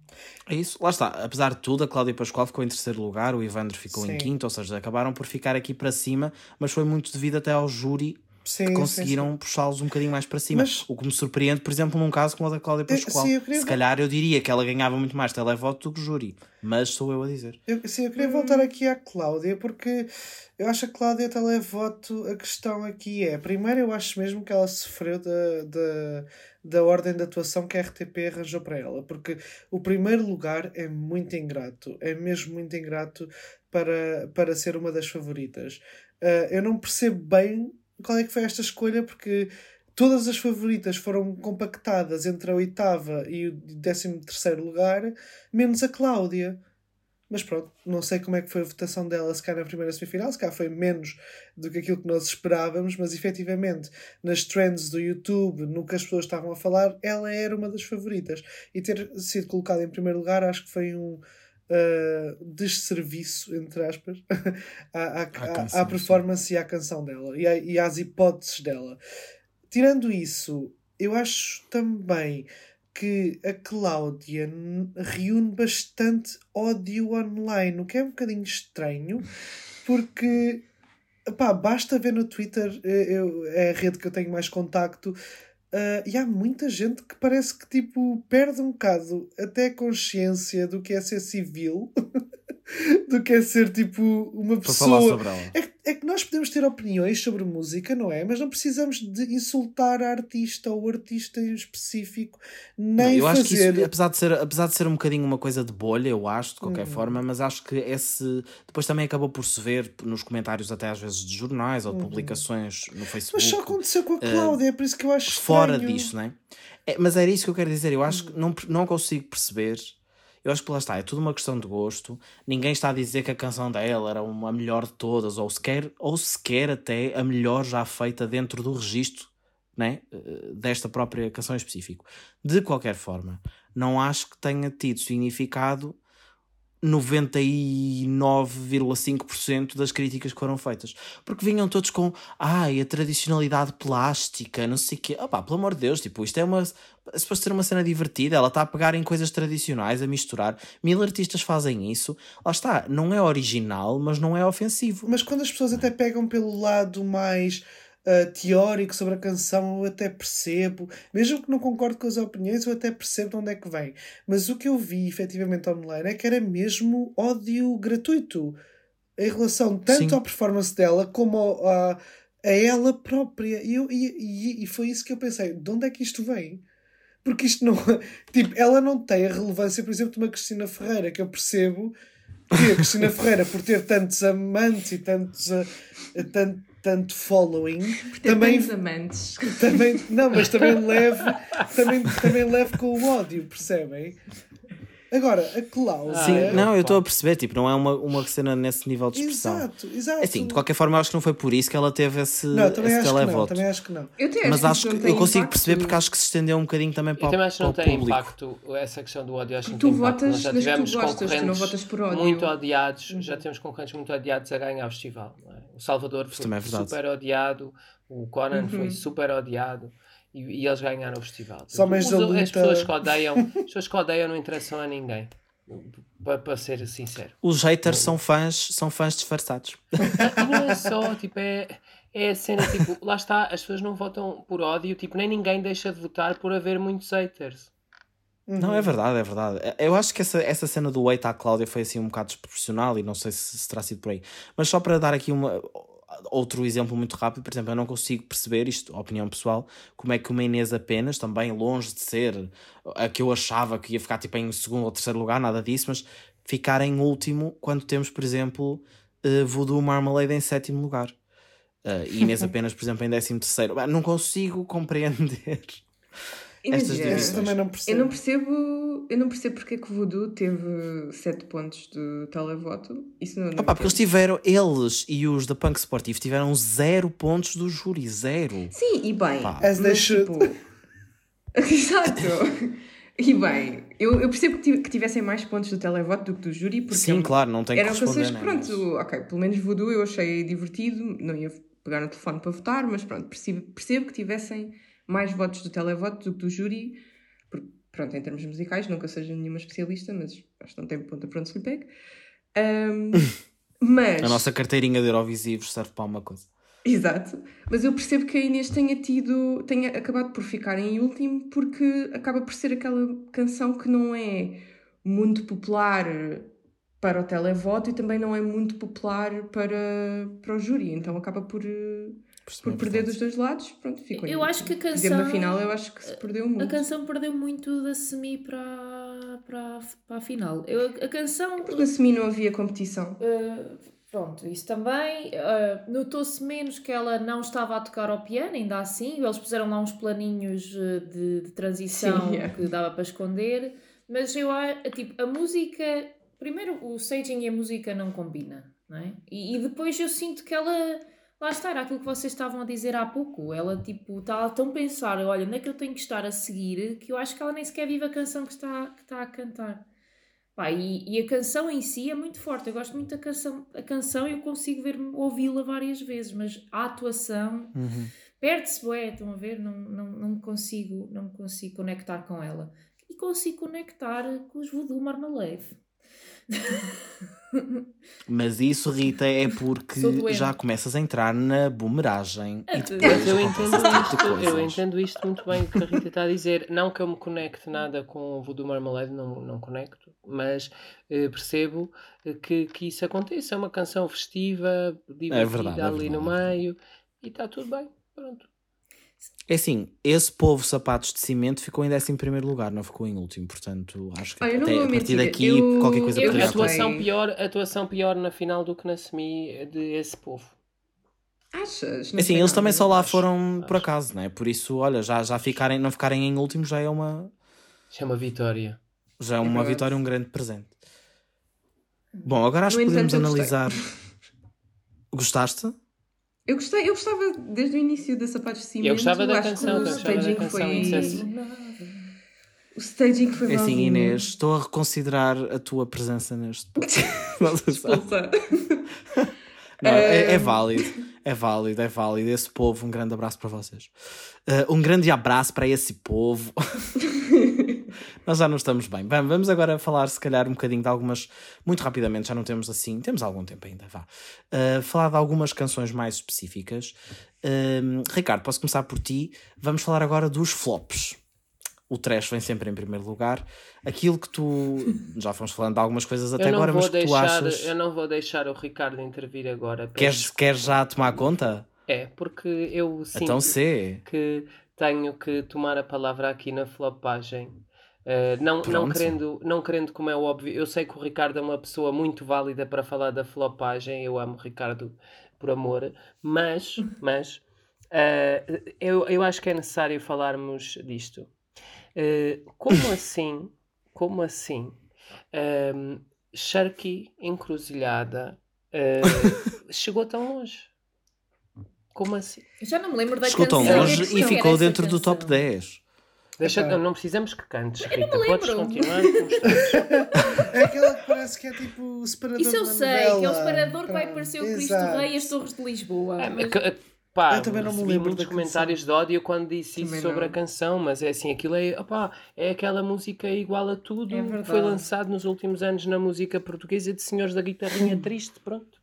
É isso, lá está. Apesar de tudo, a Cláudia Pascoal ficou em terceiro lugar, o Ivandro ficou em Sim. quinto, ou seja, acabaram por ficar aqui para cima, mas foi muito devido até ao júri Sim, que conseguiram puxá-los um bocadinho mais para cima. Mas- O que me surpreende, por exemplo, num caso como o da Cláudia Eh, Pascoal. sim, eu queria- Se calhar eu diria que ela ganhava muito mais televoto do que júri, mas sou eu a dizer. Eu, sim, eu queria voltar aqui à Cláudia, porque eu acho a Cláudia televoto. A questão aqui é: primeiro, eu acho mesmo que ela sofreu da, da, da ordem de atuação que a RTP arranjou para ela, porque o primeiro lugar é muito ingrato, é mesmo muito ingrato para, para ser uma das favoritas. Ah, eu não percebo bem qual é que foi esta escolha, porque. Todas as favoritas foram compactadas entre a oitava e o décimo terceiro lugar, menos a Cláudia. Mas pronto, não sei como é que foi a votação dela, se calhar na primeira semifinal, se calhar foi menos do que aquilo que nós esperávamos, mas efetivamente nas trends do YouTube, no que as pessoas estavam a falar, ela era uma das favoritas. E ter sido colocada em primeiro lugar acho que foi um ah, desserviço, entre aspas, à, à, à, à performance e à canção dela e, e às hipóteses dela. Tirando isso, eu acho também que a Cláudia reúne bastante ódio online, o que é um bocadinho estranho, porque pá, basta ver no Twitter, eh, eu, é a rede que eu tenho mais contacto, ah, e há muita gente que parece que tipo perde um bocado até a consciência do que é ser civil, do que é ser tipo uma pessoa. É que, é que nós podemos ter opiniões sobre música, não é? Mas não precisamos de insultar a artista ou o artista em específico, Não, nem eu acho que fazer. isso, apesar de, ser, apesar de ser um bocadinho uma coisa de bolha, eu acho, de qualquer Uhum. forma, mas acho que esse. Depois também acabou por se ver nos comentários, até às vezes de jornais ou de publicações no Facebook. Mas só aconteceu com a Cláudia, é por isso que eu acho fora estranho. disso, não é? É, Mas era isso que eu quero dizer. Eu acho Uhum. que não, não consigo perceber. Eu acho que lá está, é tudo uma questão de gosto. Ninguém está a dizer que a canção dela era uma melhor de todas, ou sequer, ou sequer até a melhor já feita dentro do registro né? eh, desta própria canção em específico. De qualquer forma, não acho que tenha tido significado 99,5% das críticas que foram feitas. Porque vinham todos com ai, a tradicionalidade plástica, não sei o quê. Opá, pelo amor de Deus, tipo, isto é uma. É suposto ser uma cena divertida, ela está a pegar em coisas tradicionais, a misturar. Mil artistas fazem isso. Lá está, não é original, mas não é ofensivo. Mas quando as pessoas até pegam pelo lado mais ah, teórico sobre a canção, eu até percebo. Mesmo que não concorde com as opiniões, eu até percebo de onde é que vem. Mas o que eu vi efetivamente online é que era mesmo ódio gratuito em relação tanto Sim. à performance dela como ao- a, a ela própria. E, eu, e, e, e foi isso que eu pensei: de onde é que isto vem? Porque isto não. Tipo, ela não tem a relevância, por exemplo, de uma Cristina Ferreira, que eu percebo que a Cristina Ferreira, por ter tantos amantes e tantos, ah, tanto, tanto following, também, amantes. também. Não, mas também leve, também, também leve com o ódio, percebem? Agora, a Cláudia. Sim, é, não, eu estou a perceber, tipo, não é uma, uma cena nesse nível de expressão. Exato, exato. É assim, de qualquer forma, eu acho que não foi por isso que ela teve esse, Não, também esse acho, que não, televoto. também acho que não. Eu Mas acho que, eu consigo impacto. perceber porque acho que se estendeu um bocadinho também para, Eu o- também acho que não tem público. impacto essa questão do ódio. Acho que não Tu tem impacto. votas Nós já que tu tivemos gostas, tu não concorrentes votas por ódio. muito odiados, já temos concorrentes muito odiados a ganhar o festival. não é? O Salvador foi é super odiado, o Conan Uhum. foi super odiado e, e eles ganharam o festival. Só mais Os- as pessoas que odeiam, as pessoas que odeiam não interessam a ninguém. Para, para ser sincero. Os haters são fãs, são fãs disfarçados. Não é só, tipo, é, é a cena, tipo, lá está, as pessoas não votam por ódio, tipo, nem ninguém deixa de votar por haver muitos haters. Não, é verdade, é verdade. Eu acho que essa, essa cena do Wait à Cláudia foi assim um bocado desproporcional e não sei se, se terá sido por aí. Mas só para dar aqui uma, outro exemplo muito rápido, por exemplo, eu não consigo perceber isto, opinião pessoal, como é que uma Inês apenas, também longe de ser a que eu achava que ia ficar tipo em segundo ou terceiro lugar, nada disso, mas ficar em último quando temos, por exemplo, uh, Voodoo Marmalade em sétimo lugar. Uh, e Inês apenas, por exemplo, em décimo terceiro. Não consigo compreender. Estas divisões. Também não percebo. Eu não percebo, eu não percebo porque é que o Voodoo teve 7 pontos do televoto. Isso não, não Opa, porque eles tiveram, eles e os da Punk Sportivo tiveram 0 pontos do júri, 0. Sim, e bem. As mas, tipo... Exato. E bem, eu, eu percebo que, tivessem mais pontos do televoto do que do júri, porque Sim, claro, não tem eram que canções que, pronto, mas... ok, pelo menos Voodoo eu achei divertido, não ia pegar no telefone para votar, mas pronto, percebo, percebo que tivessem mais votos do televoto do que do júri, porque, pronto, em termos musicais, nunca seja nenhuma especialista, mas acho que não tem ponta pronto se lhe pegue. Um, mas... A nossa carteirinha de Eurovisivos serve para uma coisa. Exato, mas eu percebo que a Inês tenha tido, tenha acabado por ficar em último porque acaba por ser aquela canção que não é muito popular para o televoto e também não é muito popular para, para o júri, então acaba por por perder dos dois lados, pronto, ficou Eu acho que a canção. Na final, eu acho que se perdeu muito. A canção perdeu muito da semi para, para, para a final. Eu, a canção. Porque na semi não havia competição. Uh, pronto, isso também. Uh, Notou-se menos que ela não estava a tocar ao piano, ainda assim. Eles puseram lá uns planinhos de, de transição Sim, yeah. que dava para esconder. Mas eu acho, tipo, a música. Primeiro, o staging e a música não combinam, não é? E, e depois eu sinto que ela Lá está, era aquilo que vocês estavam a dizer há pouco. Ela, tipo, está tão pensar, olha, onde é que eu tenho que estar a seguir, que eu acho que ela nem sequer vive a canção que está, que está a cantar. Pá, e, e a canção em si é muito forte. Eu gosto muito da canção. A canção eu consigo ver ouvi-la várias vezes, mas a atuação uhum. perde-se, ué, estão a ver? Não, não, não, consigo, não consigo conectar com ela. E consigo conectar com os Voodoo Marmalade. Mas isso, Rita, é porque já começas a entrar na boomeragem. É, mas eu entendo, isto, eu entendo isto muito bem o que a Rita está a dizer. Não que eu me conecte nada com o Voodoo Marmalade, não, não conecto, mas eh, percebo que, que isso aconteça. É uma canção festiva, divertida é verdade, ali é verdade. no meio e está tudo bem. Pronto. É assim, esse povo sapatos de cimento ficou em 11 lugar, não ficou em último, portanto acho que ah, até a partir daqui eu, qualquer coisa eu, poderia atuação pior Atuação pior na final do que na semi de esse povo. Achas? Não assim, eles também só lá foram acho. por acaso, não é? Por isso, olha, já, já ficarem, não ficarem em último já é uma. Já é uma vitória. Já é uma é vitória, um grande presente. Bom, agora acho que podemos analisar. Gostaste? Eu gostei, eu gostava desde o início da Sapatos de Cimento. Eu gostava da canção, o staging foi. O staging foi É assim, Inês, estou a reconsiderar a tua presença neste. Expulsa. Não, é, é, válido, é válido, é válido. Esse povo, um grande abraço para vocês. Uh, um grande abraço para esse povo. nós já não estamos bem. vamos agora falar, se calhar, um bocadinho de algumas. Muito rapidamente, já não temos assim. Temos algum tempo ainda, vá. Uh, falar de algumas canções mais específicas. Uh, Ricardo, posso começar por ti. Vamos falar agora dos flops. O trash vem sempre em primeiro lugar. Aquilo que tu. Já fomos falando de algumas coisas até agora, mas que tu achas. Eu não vou deixar o Ricardo intervir agora. Queres, queres já tomar conta? É, porque eu sinto então, que tenho que tomar a palavra aqui na flopagem Uh, não, não, querendo, não querendo, como é óbvio, eu sei que o Ricardo é uma pessoa muito válida para falar da flopagem, eu amo o Ricardo por amor, mas, mas uh, eu, eu acho que é necessário falarmos disto. Uh, como assim, como assim, um, Sharky Encruzilhada chegou tão longe? Como assim? Já não me lembro da Chegou tão longe e ficou dentro do top 10. Deixa, não, não precisamos que cantes, Rita. Podes continuar É aquela que parece que é tipo o separador Isso eu sei, novela. que é o separador que vai aparecer o Cristo Rei e as Torres de Lisboa. É, mas... Pá, eu também não me lembro muitos comentários de ódio quando disse também isso sobre não. a canção, mas é assim, aquilo é, opá, é aquela música igual a tudo é que foi lançado nos últimos anos na música portuguesa de Senhores da Guitarrinha Triste, pronto.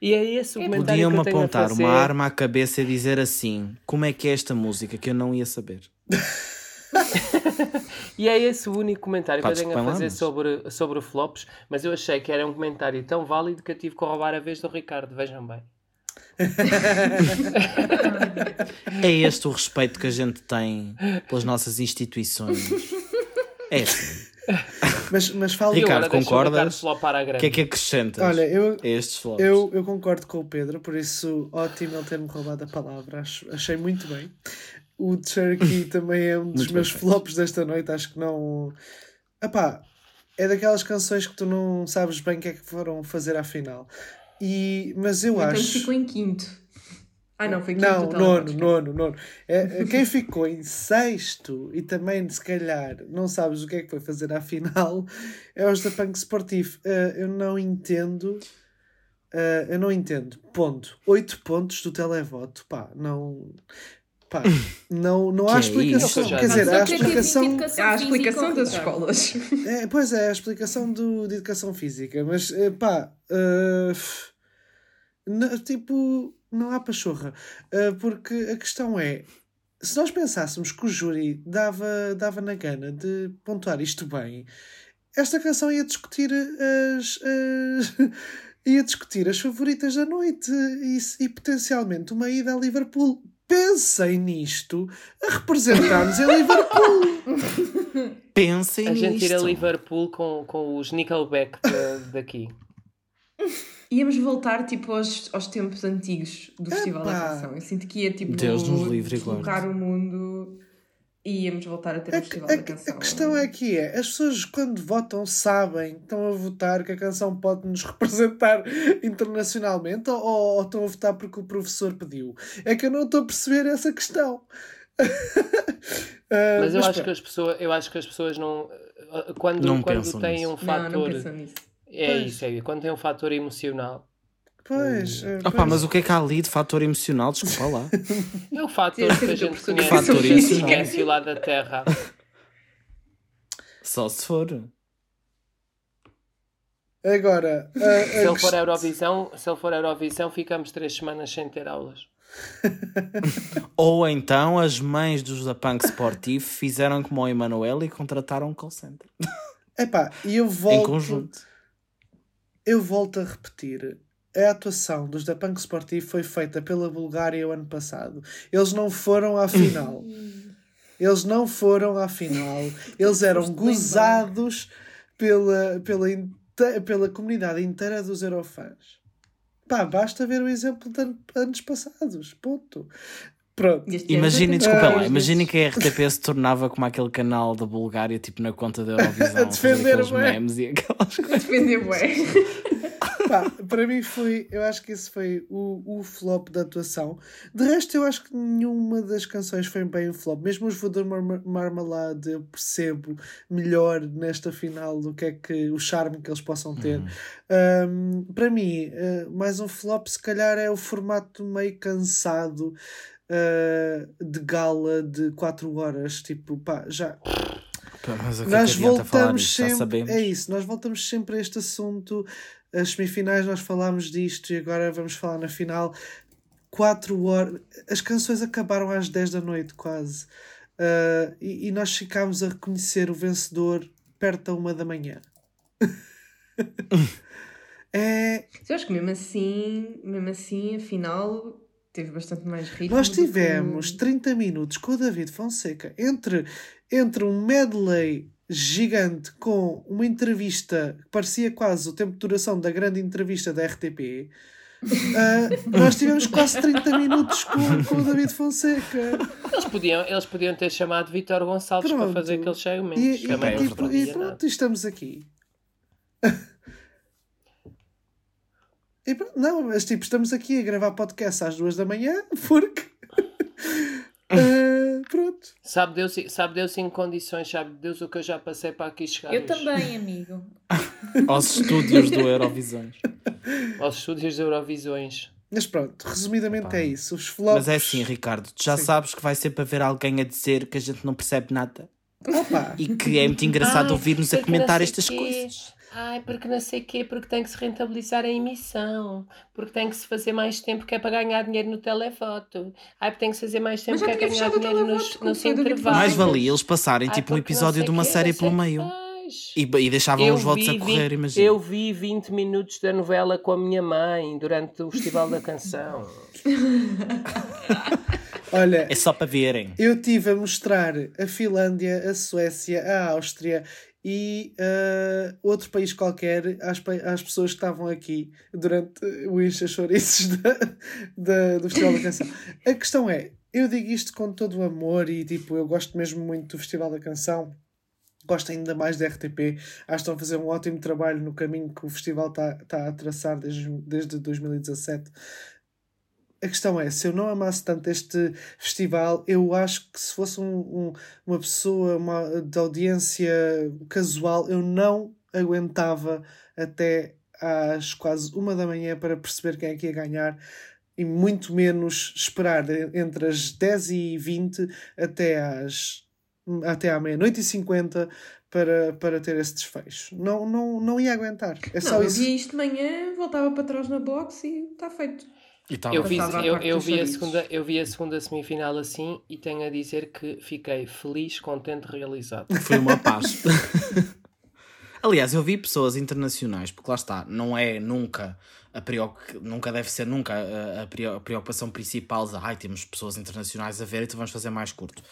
E é esse o é. comentário Podiam-me que eu apontar uma arma à cabeça e dizer assim: como é que é esta música que eu não ia saber? E é esse o único comentário Podes que eu tenho a fazer sobre, sobre o flops, mas eu achei que era um comentário tão válido que eu tive que roubar a vez do Ricardo, vejam bem. É este o respeito que a gente tem pelas nossas instituições. É assim. Mas, mas falo. E Ricardo, concordas? O que é que acrescentas Olha, eu, a estes flops? Eu, eu concordo com o Pedro, por isso ótimo ele ter-me roubado a palavra. Acho, achei muito bem. O Cherokee também é um dos Muito meus bem flops desta noite. Acho que não. Epá, é daquelas canções que tu não sabes bem o que é que foram fazer à final. E, mas eu Então acho. ficou em quinto. Ah, não, foi quinto. Não, total, nono, nono, nono. É, quem ficou em sexto e também, se calhar, não sabes o que é que foi fazer à final, é os da Punk Sportivo. Eh, eu não entendo. eh, eu não entendo. Ponto. Oito pontos do televoto. Pá, não. Pá, não, não há Que é explicação. isso? Quer dizer, Só há explicação. educação Há a explicação das escolas. É, pois é, a explicação do, de educação física, mas eh, pá, n- tipo, não há pachorra, Eh, porque a questão é: se nós pensássemos que o júri dava, dava na gana de pontuar isto bem, esta canção ia discutir as. as- ia discutir as favoritas da noite e, e potencialmente uma ida a Liverpool. Pensem nisto a representar-nos em Liverpool. Pensem A gente ir a nisto. Liverpool com, com os Nickelback de- daqui. Íamos voltar tipo aos, aos tempos antigos do Festival da. Canção. Eu sinto que ia tipo Deus nos livre guarde. o mundo e íamos voltar a ter A, o Festival a- da Canção. a questão é que é, as pessoas quando votam sabem, estão a votar que a canção pode nos representar internacionalmente ou, ou estão a votar porque o professor pediu? É que eu não estou a perceber essa questão. Ah, Mas eu acho pronto. que as pessoas, eu acho que as pessoas não quando, Não quando têm nisso. um Não, fator não nisso. é Pois. isso, é quando tem um fator emocional. Pois, ah, Opa, pois. mas o que é que há ali de fator emocional? Desculpa lá. É o fator que a gente conhece, fator emocional. conhece lá da Terra. Só se for. Agora, a- a Se ele for a Eurovisão, se ele for a Eurovisão, ficamos três semanas sem ter aulas. Ou então as mães dos da Punk Sportivo fizeram como o Emanuel e contrataram um call center. Epá, e eu Em volto, conjunto. eu volto a repetir. A atuação dos da Punk Sportivo foi feita pela Bulgária o ano passado. Eles não foram à final. Eles não foram à final. Eles eram bem gozados pela, pela, pela comunidade inteira dos Eurofãs. Pá, basta ver o exemplo de an- anos passados. Ponto. Pronto. E Imaginem, desculpa lá, imaginem que a RTP se tornava como aquele canal da Bulgária, tipo na conta da Eurovisão, A defender, memes e aquelas coisas. A defender, bué. Pá, para mim foi, eu acho que esse foi o, o flop da atuação. De resto, eu acho que nenhuma das canções foi bem um flop. Mesmo os Voodoo Mar Marmalade, eu percebo melhor nesta final do que é que o charme que eles possam ter. Um, para mim, uh, mais um flop, se calhar, é o formato meio cansado. uh, de gala de 4 horas, tipo, pá, já Mas o que é nós que adianta falar voltamos sempre. É isso, nós voltamos sempre a este assunto. As semifinais nós falámos disto e agora vamos falar na final. 4 horas. As canções acabaram às 10 da noite, quase. Ah, e, e nós ficámos a reconhecer o vencedor perto da uma da manhã. é, Eu acho que mesmo assim, mesmo assim, afinal, teve bastante mais ritmo. nós do que- tivemos 30 minutos com o David Fonseca entre, entre um medley gigante com uma entrevista que parecia quase o tempo de duração da grande entrevista da RTP. ah, nós tivemos quase 30 minutos com, com o David Fonseca. Eles podiam, eles podiam ter chamado Vítor Gonçalves Pronto. para fazer aqueles segmentos. E, e, não e- e nada. pronto, e estamos aqui. E pronto, não, mas tipo, estamos aqui a gravar podcast às duas da manhã porque. ah, pronto. Sabe Deus, sabe Deus em condições, sabe Deus o que eu já passei para aqui chegar Eu hoje. também, amigo. Aos estúdios do Eurovisões. Aos estúdios de Eurovisões. Mas pronto, resumidamente Pá. é isso. Os flops. Mas é assim, Ricardo, tu já Sim. sabes que vai sempre haver alguém a dizer que a gente não percebe nada. Opa! E que é muito engraçado Ai, ouvir-nos a comentar estas coisas. Ai, porque não sei quê, porque tem que se rentabilizar a emissão, porque tem que se fazer mais tempo que é para ganhar dinheiro no televoto. Ai, porque tem que se fazer mais tempo que é tinha ganhar dinheiro nos, nos intervalos. Mais valia eles passarem Ai, tipo um episódio de uma quê, série pelo meio. E, e deixavam Eu os votos a correr, 20 imagina. Eu vi 20 minutos da novela com a minha mãe durante o Festival da Canção. Olha, É só para verem. eu tive a mostrar a Finlândia, a Suécia, a Áustria e ah, outro país qualquer às, às pessoas que estavam aqui durante o Incha da, da- do Festival da Canção. A questão é, eu digo isto com todo o amor e tipo, eu gosto mesmo muito do Festival da Canção. Gosto ainda mais da RTP. Acho que estão a fazer um ótimo trabalho no caminho que o festival está tá a traçar desde, desde 2017. A questão é, se eu não amasse tanto este festival, eu acho que se fosse um, um- uma pessoa uma, de audiência casual, eu não aguentava até às quase uma da manhã para perceber quem é que ia ganhar e muito menos esperar entre as 10 e 20 até às até à meia-noite e 50 para, para ter esse desfecho. Não, não, não ia aguentar. É só Não, eu isso. via isto de manhã, voltava para trás na box e está feito. Tal. Eu vi, eu, eu, vi a segunda, eu vi a segunda semifinal assim e tenho a dizer que fiquei feliz, contente, realizado. Foi uma paz. Aliás, eu vi pessoas internacionais, porque lá está, não é nunca a preocup... nunca deve ser nunca a, a preocupação principal de ai, temos pessoas internacionais a ver, então vamos fazer mais curto.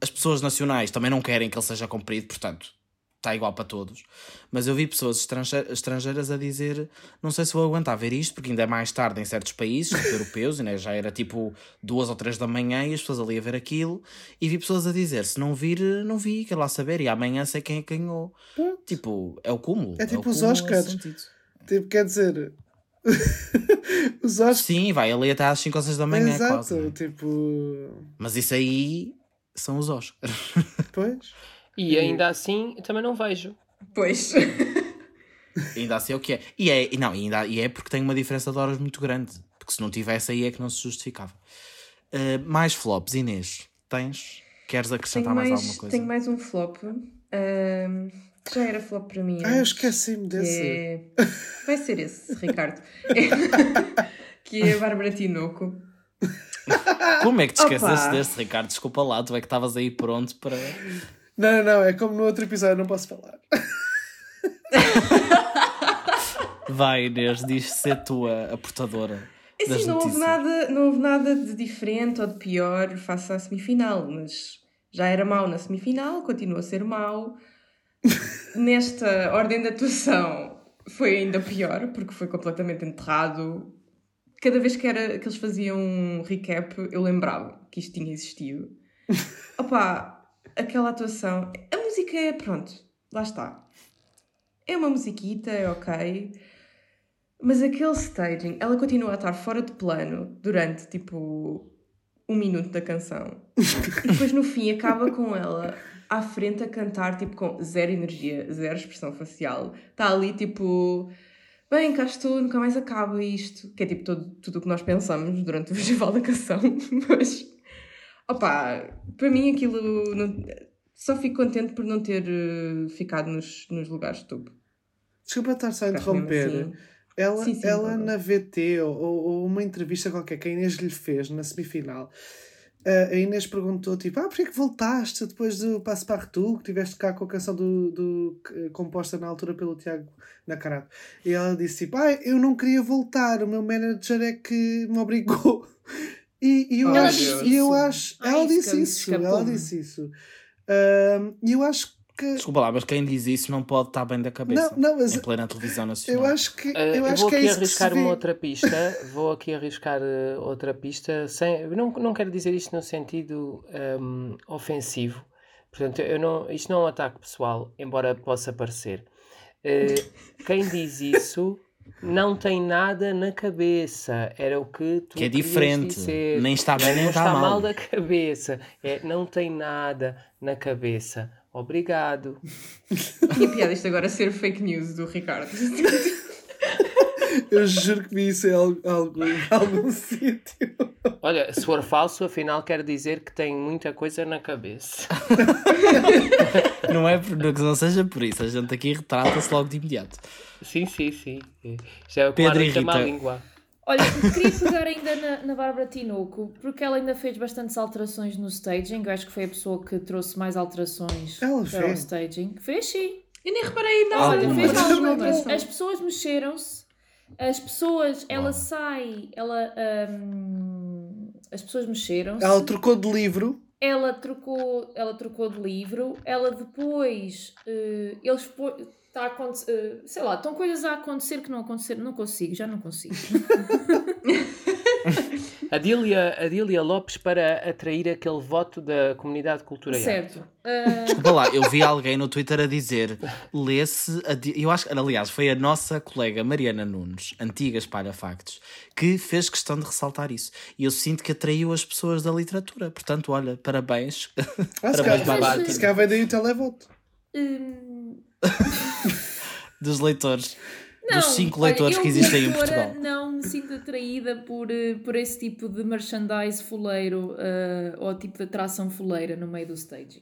As pessoas nacionais também não querem que ele seja comprido, portanto, está igual para todos. Mas eu vi pessoas estrange- estrangeiras a dizer: não sei se vou aguentar ver isto, porque ainda é mais tarde em certos países, europeus, e né, já era tipo duas ou três da manhã e as pessoas ali a ver aquilo. E vi pessoas a dizer: se não vir, não vi, quero lá saber, e amanhã sei quem é que ganhou. Tipo, é o cúmulo. É tipo o os Oscars. Tipo, quer dizer, os Oscars. Sim, vai ali até às 5 ou 6 da manhã, Exato, quase. né? tipo. Mas isso aí são os Oscars. Pois. E ainda assim também não vejo. Pois. ainda assim é o que é. E é, não, ainda, e é porque tem uma diferença de horas muito grande. Porque se não tivesse aí é que não se justificava. Uh, mais flops, Inês, tens? Queres acrescentar mais, mais, alguma coisa? tenho mais um flop. que já era flop para mim. Ah, eu esqueci-me que desse. é- Vai ser esse, Ricardo. que é a Bárbara Tinoco. Como é que te Opa! esqueceste deste, Ricardo? Desculpa lá, tu é que estavas aí pronto para. Não, não, não, é como no outro episódio, não posso falar. Vai, Inês, diz ser tu a, portadora. É Assim, não houve, nada, não houve nada de diferente ou de pior face à semifinal, mas já era mau na semifinal, continua a ser mau. Nesta ordem de atuação foi ainda pior, porque foi completamente enterrado. Cada vez que, era, que eles faziam um recap, eu lembrava que isto tinha existido. Opa, aquela atuação. A música é, pronto, lá está. É uma musiquita, é ok. Mas aquele staging, ela continua a estar fora de plano durante tipo um minuto da canção. e depois no fim acaba com ela à frente a cantar tipo com zero energia, zero expressão facial. Está ali tipo, bem, cá estou, nunca mais acaba isto. Que é tipo todo, tudo o que nós pensamos durante o festival da canção. Mas, opá, para mim aquilo. não- só fico contente por não ter eh, ficado nos, nos lugares de topo. Desculpa estar só a interromper. assim. Ela, Sim, sim, ela na VT ou, ou- uma entrevista qualquer que a Inês lhe fez na semifinal, a Inês perguntou tipo, ah, porquê que voltaste depois do Passo Partout, que tiveste cá com a canção do, do, que- composta na altura pelo Tiago Nacarato? E ela disse tipo, ah, eu não queria voltar, o meu manager é que me obrigou. E, e eu Ela acho, eu isso? acho, Ah, ela isso disse isso, ela disse isso. Ahm, E eu acho que Desculpa lá, mas quem diz isso não pode estar bem da cabeça. Não, não, mas Em plena televisão nacional. eu acho que, Uh, eu eu acho vou que é aqui isso se arriscar uma outra pista. vou aqui arriscar uh, outra pista. Sem, eu não, não quero dizer isto no sentido um, ofensivo. Portanto, eu não, isto não é um ataque pessoal, embora possa parecer. Uh, quem diz isso não tem nada na cabeça. Era o que tu Que é diferente. dizer. Nem está bem, Não nem está está mal. mal da cabeça. É, não tem nada na cabeça. Obrigado. Que piada isto agora ser fake news do Ricardo. Eu juro que vi isso em algum, algum, algum sítio. Olha, se for falso, afinal quer dizer que tem muita coisa na cabeça. não é por, que não seja por isso, a gente aqui retrata-se logo de imediato. Sim, sim, sim. Já é o que Pedro e Rita. Língua. Olha, queria pegar ainda na, na Bárbara Tinoco, porque ela ainda fez bastantes alterações no staging. Eu acho que foi a pessoa que trouxe mais alterações Ela para o fez? staging. Fez sim. Eu nem reparei nada. Olha, fez algumas. As pessoas mexeram-se. As pessoas, ela Uau. sai, ela. hum, as pessoas mexeram-se. Ela trocou de livro. Ela trocou, ela trocou de livro, ela depois, eh, eles tá a eh, sei lá, estão coisas a acontecer que não aconteceram, não consigo, já não consigo. Adília, Adília Lopes para atrair aquele voto da comunidade de cultura arte. certo. Eh, Desculpa lá, eu vi alguém no Twitter a dizer: lê-se. Eu acho aliás, foi a nossa colega Mariana Nunes, antiga Espalha Factos, que fez questão de ressaltar isso. E eu sinto que atraiu as pessoas da literatura. Portanto, olha, parabéns. Ah, se Parabéns, se calhar veio daí o televoto. hum, dos leitores. Não, dos cinco olha, leitores eu, que existem em Portugal. Não me sinto atraída por, eh, por esse tipo de merchandise fuleiro eh, ou tipo de atração fuleira no meio do staging.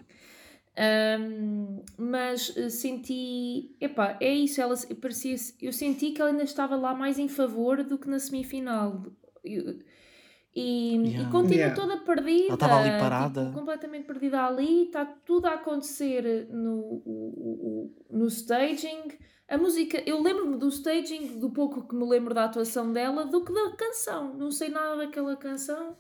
Ahm, mas eh, senti, epá, é isso, ela parecia, eu senti que ela ainda estava lá mais em favor do que na semifinal. Eu- E, e Yeah. continua Yeah. toda perdida. Ela estava ali parada. tipo, completamente perdida ali, está tudo a acontecer no, o- o- o- no staging. A música, eu lembro-me do staging, do pouco que me lembro da atuação dela, do que da canção. Não sei nada daquela canção.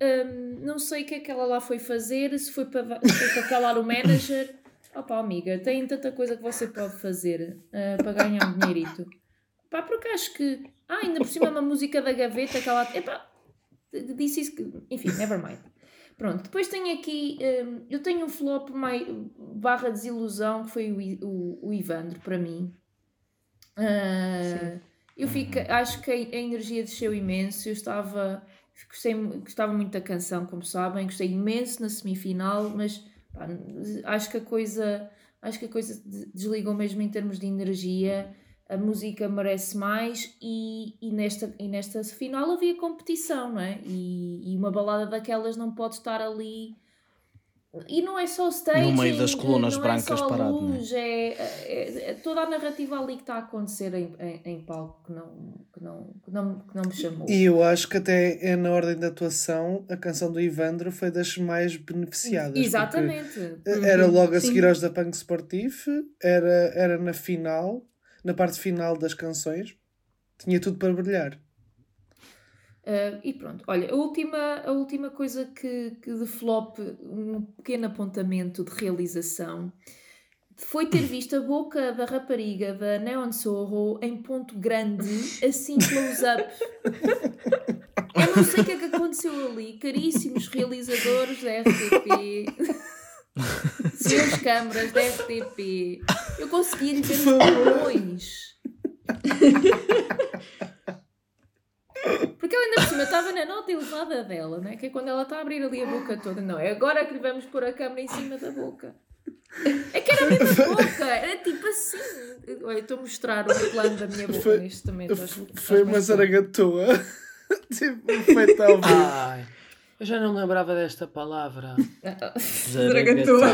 Hum, não sei o que é que ela lá foi fazer, se foi para, se foi para calar o manager. Opa, amiga, tem tanta coisa que você pode fazer ah, para ganhar um dinheirito. Pá, porque acho que. Ah, ainda por cima é uma música da gaveta que ela. Epá, disse isso que. Enfim, never mind. Pronto, depois tenho aqui. hum, eu tenho um flop mai, barra desilusão que foi o, o, o Ivandro para mim. Ah, eu fico, acho que a, a energia desceu imenso. Eu estava. Gostei, gostava muito da canção, como sabem, gostei imenso na semifinal, mas pá, acho que a coisa acho que a coisa de- desligou mesmo em termos de energia. A música merece mais e, e, nesta, e nesta final havia competição, não é? E, e uma balada daquelas não pode estar ali. E não é só o staging, No meio das colunas não brancas é só a parado, é? luz, é, é- é toda a narrativa ali que está a acontecer em, em, em palco que não, que, não, que, não, que não me chamou. E eu acho que até é na ordem da atuação, a canção do Ivandro foi das mais beneficiadas. porque Exatamente. Era logo a Sim. seguir aos da Punk Sportif, era, era na final, na parte final das canções, tinha tudo para brilhar. Uh, e pronto, olha, a última, a última coisa que, que de flop, um pequeno apontamento de realização, foi ter visto a boca da rapariga da Neon Sorro em ponto grande, assim close-up. Eu não sei o que é que aconteceu ali, caríssimos realizadores da RTP, senhores câmaras da RTP, eu conseguia ver os pulmões. Porque ela ainda por cima estava na nota elevada dela, né? que é quando ela está a abrir ali a boca toda. Não, é agora que lhe vamos pôr a câmera em cima da boca. É que era a mesma boca, era tipo assim. Olha, estou a mostrar o plano da minha boca Foi- neste momento. aos- F- aos Foi uma fãs. zaragatoa. tipo, feita ao vivo. Ai, eu já não lembrava desta palavra. Zaragatoa.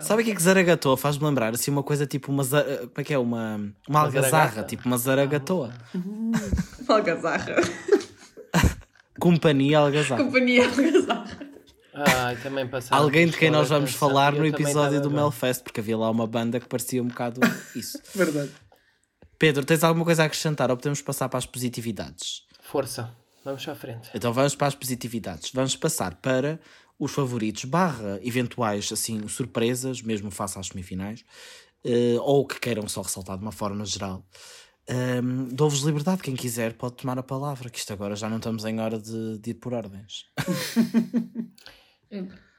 Sabe o que é que zaragatoa? Faz-me lembrar assim uma coisa tipo uma. za- Como é que é? Uma, uma algazarra, zaragata? tipo uma zaragatoa. Algazarra. Companhia algazarra. Companhia Algazarra. Ai, também passaram Alguém de quem nós vamos falar Eu no episódio do. Melfest, porque havia lá uma banda que parecia um bocado isso. Verdade. Pedro, tens alguma coisa a acrescentar ou podemos passar para as positividades? Força, vamos à frente. Então vamos para as positividades. Vamos passar para os favoritos barra eventuais assim surpresas, mesmo face às semifinais, eh, ou que queiram só ressaltar de uma forma geral. Um, Dou-vos liberdade, quem quiser pode tomar a palavra, que isto agora já não estamos em hora de, de ir por ordens.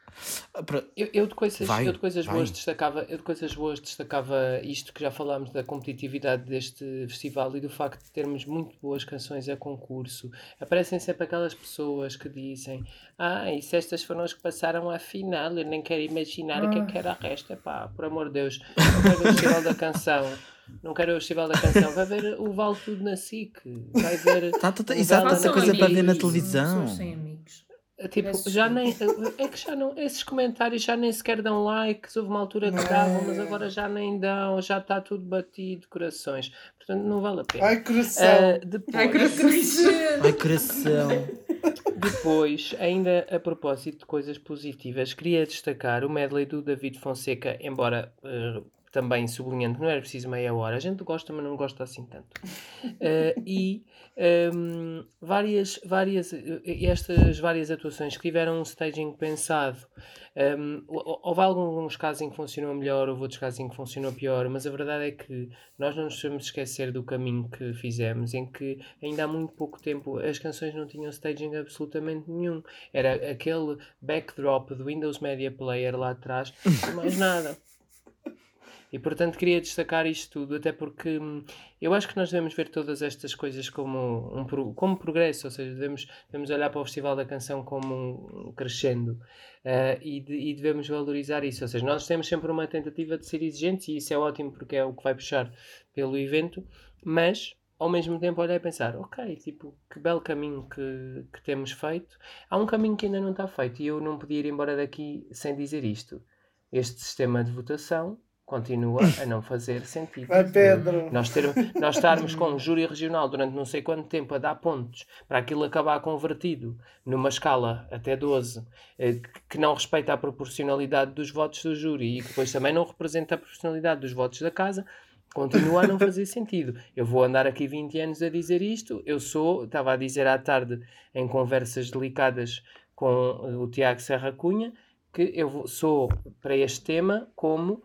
Ah, para- Eu, eu de coisas, Vai, eu de coisas vai. boas destacava, eu de coisas boas destacava isto que já falámos da competitividade deste festival e do facto de termos muito boas canções a concurso. Aparecem sempre aquelas pessoas que dizem: Ah, e se estas foram as que passaram à final, eu nem quero imaginar o que é que era a resto. Epá, por amor de Deus, não quero o festival da canção. Não quero o festival da canção, vai ver o Vale Tudo na SIC, vai ver. Tá, tá, tá, exato, coisa para ver na Televisão. Pessoas sem amigos. Tipo, já nem. É que já não. Esses comentários já nem sequer dão likes. Houve uma altura que davam, mas agora já nem dão. Já está tudo batido, corações. Portanto, não vale a pena. Ai, coração! Uh, depois, Ai, corações! Ai, coração! Depois, ainda a propósito de coisas positivas, queria destacar o medley do David Fonseca, embora uh, também sublinhando que não era preciso meia hora, a gente gosta, mas não gosta assim tanto. Uh, e um, várias, várias, estas várias atuações que tiveram um staging pensado, um, houve alguns casos em que funcionou melhor, houve outros casos em que funcionou pior, mas a verdade é que nós não nos devemos esquecer do caminho que fizemos, em que ainda há muito pouco tempo as canções não tinham staging absolutamente nenhum. Era aquele backdrop do Windows Media Player lá atrás, mais nada. E portanto queria destacar isto tudo, até porque hum, eu acho que nós devemos ver todas estas coisas como um como progresso, ou seja, devemos, devemos olhar para o Festival da Canção como um crescendo uh, e, de, e, devemos valorizar isso. Ou seja, nós temos sempre uma tentativa de ser exigentes e isso é ótimo porque é o que vai puxar pelo evento, mas ao mesmo tempo olhar e pensar, ok, tipo, que belo caminho que, que temos feito. Há um caminho que ainda não está feito e eu não podia ir embora daqui sem dizer isto. Este sistema de votação continua a não fazer sentido. Vai, Pedro! Nós, ter, nós estarmos com um júri regional durante não sei quanto tempo a dar pontos para aquilo acabar convertido numa escala até 12, eh, que não respeita a proporcionalidade dos votos do júri e que depois também não representa a proporcionalidade dos votos da casa, continua a não fazer sentido. Eu vou andar aqui 20 anos a dizer isto. Eu sou, estava a dizer à tarde em conversas delicadas com o Tiago Serra Cunha, que eu sou para este tema como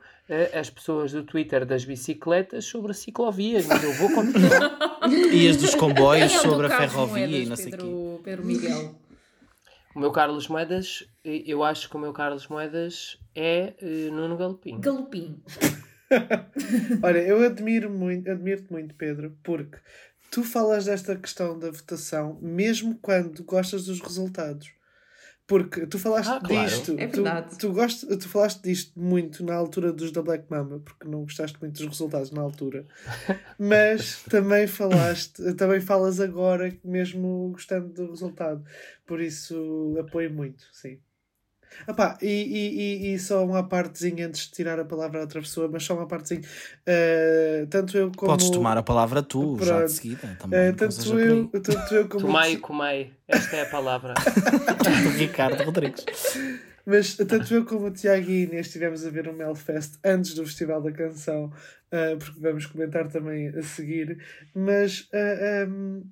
as pessoas do Twitter das bicicletas sobre ciclovias, mas eu vou continuar. e as dos comboios é sobre a ferrovia Moedas, e não sei o quê. Pedro Miguel. O meu Carlos Moedas, eu acho que o meu Carlos Moedas é uh, Nuno Galopim. Galopim. Olha, eu admiro muito, admiro-te muito, Pedro, porque tu falas desta questão da votação mesmo quando gostas dos resultados. Porque tu falaste ah, claro. disto, é verdade. Tu, tu, gost, tu falaste disto muito na altura dos da Black Mamba, porque não gostaste muito dos resultados na altura. Mas também falaste, também falas agora, mesmo gostando do resultado. Por isso apoio muito, sim. Epá, e, e, e, só uma partezinha antes de tirar a palavra a outra pessoa, mas só uma partezinha. Uh, tanto eu como. Podes tomar a palavra tu, Pronto. já de seguida. Também, uh, tanto, eu, tanto eu como. Tomai, comei. Esta é a palavra. Ricardo Rodrigues. Mas tanto eu como o Tiago e Inês estivemos a ver o Melfest antes do Festival da Canção, uh, porque vamos comentar também a seguir. Mas uh, um,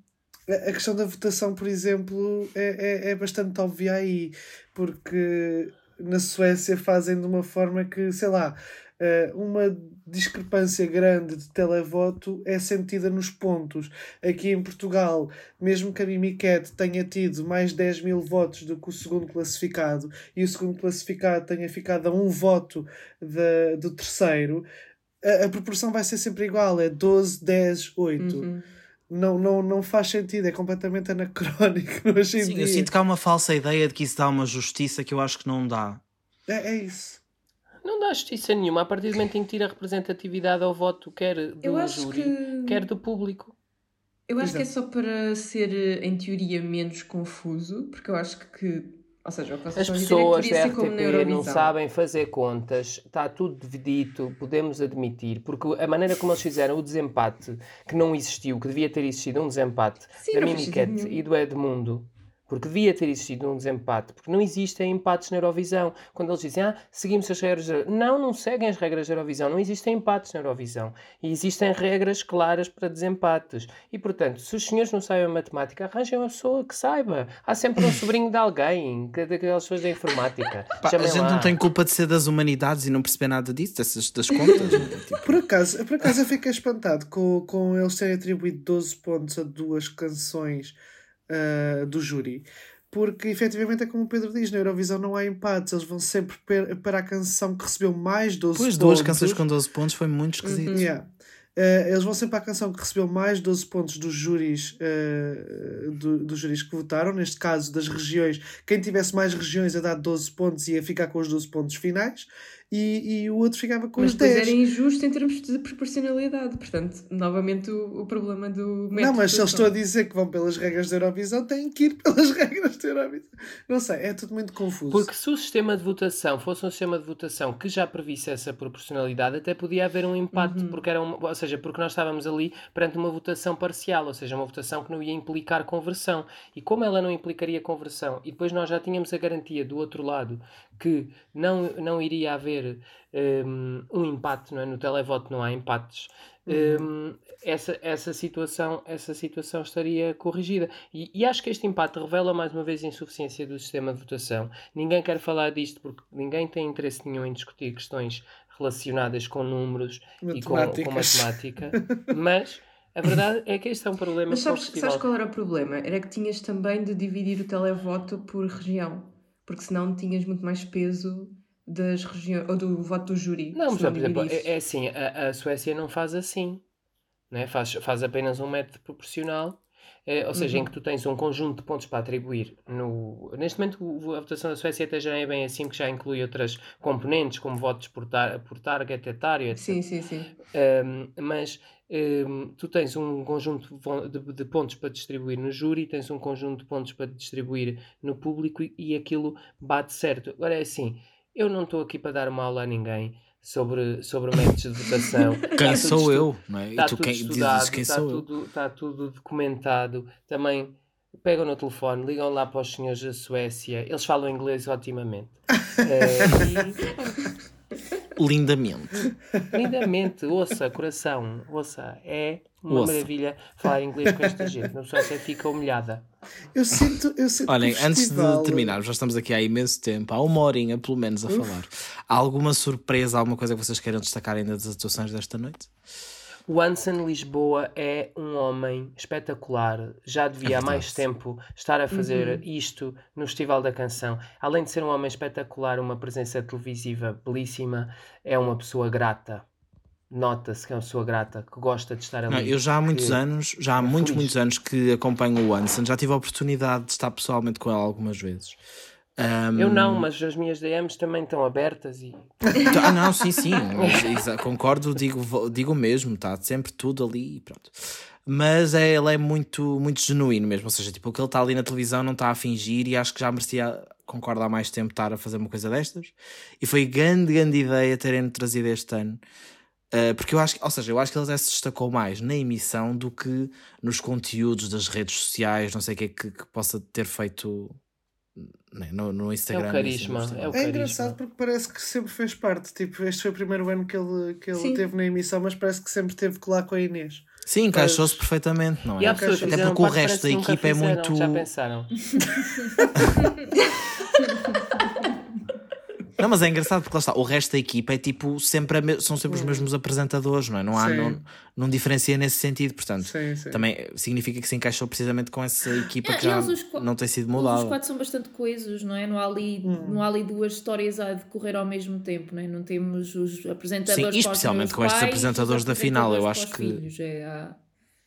a questão da votação, por exemplo, é, é, é bastante óbvia aí, porque na Suécia fazem de uma forma que, sei lá, eh, uma discrepância grande de televoto é sentida nos pontos. Aqui em Portugal, mesmo que a Mimiquete tenha tido mais 10 mil votos do que o segundo classificado e o segundo classificado tenha ficado a um voto de, do terceiro, a, a proporção vai ser sempre igual: é 12, 10, 8. Uhum não, não, não faz sentido, é completamente anacrónico hoje em Sim, dia. eu sinto que há uma falsa ideia de que isso dá uma justiça que eu acho que não dá. É, é isso. Não dá justiça nenhuma a partir do momento em que tira representatividade ao voto, quer do júri, que... quer do público. Eu acho Exato. que é só para ser, em teoria, menos confuso, porque eu acho que ou seja, o que As pessoas da RTP não sabem fazer contas, está tudo dito, podemos admitir, porque a maneira como eles fizeram o desempate, que não existiu, que devia ter existido um desempate Sim, da Mimiquete e do Edmundo, porque devia ter existido um desempate, porque não existem empates na Eurovisão. Quando eles dizem, ah, seguimos as regras. Não, não seguem as regras da Eurovisão, não existem empates na Eurovisão. E existem regras claras para desempates. E, portanto, se os senhores não sabem matemática, arranjem uma pessoa que saiba. Há sempre um sobrinho de alguém, daquelas pessoas da informática. Pá, a gente lá. não tem culpa de ser das humanidades e não perceber nada disso, dessas, das contas. tipo... por, acaso, por acaso eu fiquei espantado com, com eles terem atribuído 12 pontos a duas canções uh, do júri. Porque efetivamente é como o Pedro diz, na Eurovisão não há empates, eles vão sempre para a canção que recebeu mais 12 pois, pontos. duas canções com 12 pontos foi muito esquisito. Uhum. Yeah. Uh, eles vão sempre à canção que recebeu mais 12 pontos dos júris, uh, do, dos júris que votaram, neste caso das regiões. Quem tivesse mais regiões a dar 12 pontos ia ficar com os 12 pontos finais. E, e o outro ficava com Mas os depois 10. era injusto em termos de proporcionalidade. Portanto, novamente o, o problema do método Não, mas se eles estão a dizer que vão pelas regras da Eurovisão, têm que ir pelas regras da Eurovisão. Não sei, é tudo muito confuso. Porque se o sistema de votação fosse um sistema de votação que já previsse essa proporcionalidade, até podia haver um empate, Uhum. porque era uma, ou seja, porque nós estávamos ali perante uma votação parcial, ou seja, uma votação que não ia implicar conversão. E como ela não implicaria conversão, e depois nós já tínhamos a garantia do outro lado que não, não iria haver hum, um, empate, não é? No televoto não há empates. hum, essa, essa, situação, essa situação estaria corrigida. E, e acho que este empate revela mais uma vez a insuficiência do sistema de votação. Ninguém quer falar disto porque ninguém tem interesse nenhum em discutir questões relacionadas com números e com, com matemática, mas a verdade é que este é um problema Mas sabes, sabes qual era o problema? Era que tinhas também de dividir o televoto por região. Porque senão tinhas muito mais peso das regiões, ou do voto do júri. Não, mas, por exemplo, dividisses. é, é assim, a, a Suécia não faz assim, né? faz, faz apenas um método proporcional, eh, ou seja, Uhum. em que tu tens um conjunto de pontos para atribuir. No... Neste momento, a votação da Suécia até já é bem assim, que já inclui outras componentes, como votos por, tar por target, etário, etc. Sim, sim, sim. Um, mas um, tu tens um conjunto de, de pontos para distribuir no júri, tens um conjunto de pontos para distribuir no público e, e aquilo bate certo. Agora é assim, eu não estou aqui para dar uma aula a ninguém sobre, sobre métodos de votação. Quem sou eu? Não é? E Está tu tudo quem, estudado, quem está, sou eu? tudo, está tudo documentado. Também pegam no telefone, ligam lá para os senhores da Suécia, eles falam inglês otimamente. Lindamente. e lindamente, ouça, coração, ouça, é uma Ouça. maravilha falar inglês com esta gente. Não só você fica humilhada. Eu sinto, eu sinto Olhem, antes de terminarmos, já estamos aqui há imenso tempo, há uma horinha pelo menos a falar. Há alguma surpresa, alguma coisa que vocês queiram destacar ainda das atuações desta noite? O Anson Lisboa é um homem espetacular. Já devia há verdade. mais tempo estar a fazer Uhum. isto no Festival da Canção. Além de ser um homem espetacular, uma presença televisiva belíssima, é uma pessoa grata. Nota-se que é uma pessoa grata, que gosta de estar ali. Não, eu já há muitos anos, já há é muitos, feliz. muitos anos que acompanho o Anson, já tive a oportunidade de estar pessoalmente com ele algumas vezes. Ahm, Eu não, mas as minhas DMs também estão abertas e Ah, não, sim, sim, concordo, digo, digo mesmo, está sempre tudo ali e pronto. Mas é, ele é muito, muito genuíno mesmo, ou seja, tipo, o que ele está ali na televisão não está a fingir e acho que já merecia, concordo, há mais tempo estar a fazer uma coisa destas. E foi grande, grande ideia terem trazido este ano. Uh, porque eu acho, que- ou seja, eu acho que ele até se destacou mais na emissão do que nos conteúdos das redes sociais, não sei o que é que, que possa ter feito né, no, no Instagram. É o assim, carisma, é o É carisma. engraçado porque parece que sempre fez parte. Tipo, este foi o primeiro ano que ele, que ele Sim. teve na emissão, mas parece que sempre teve que lá com a Inês. Sim, encaixou-se perfeitamente, não é? Até fizeram porque o resto da equipa é fizeram, muito. Já pensaram? Não, mas é engraçado porque lá está, o resto da equipa é tipo sempre me- são sempre os mesmos apresentadores, não é? Não há, Sim. não, não diferencia nesse sentido, portanto, Sim, sim. também significa que se encaixou precisamente com essa equipa Ah, que já não tem sido Todos os mudada. quatro são bastante coesos, não é? Não há ali, Hum. não há ali duas histórias a decorrer ao mesmo tempo, não é? Não temos os apresentadores Sim, especialmente com estes apresentadores da final, eu acho que- filhos. É, há,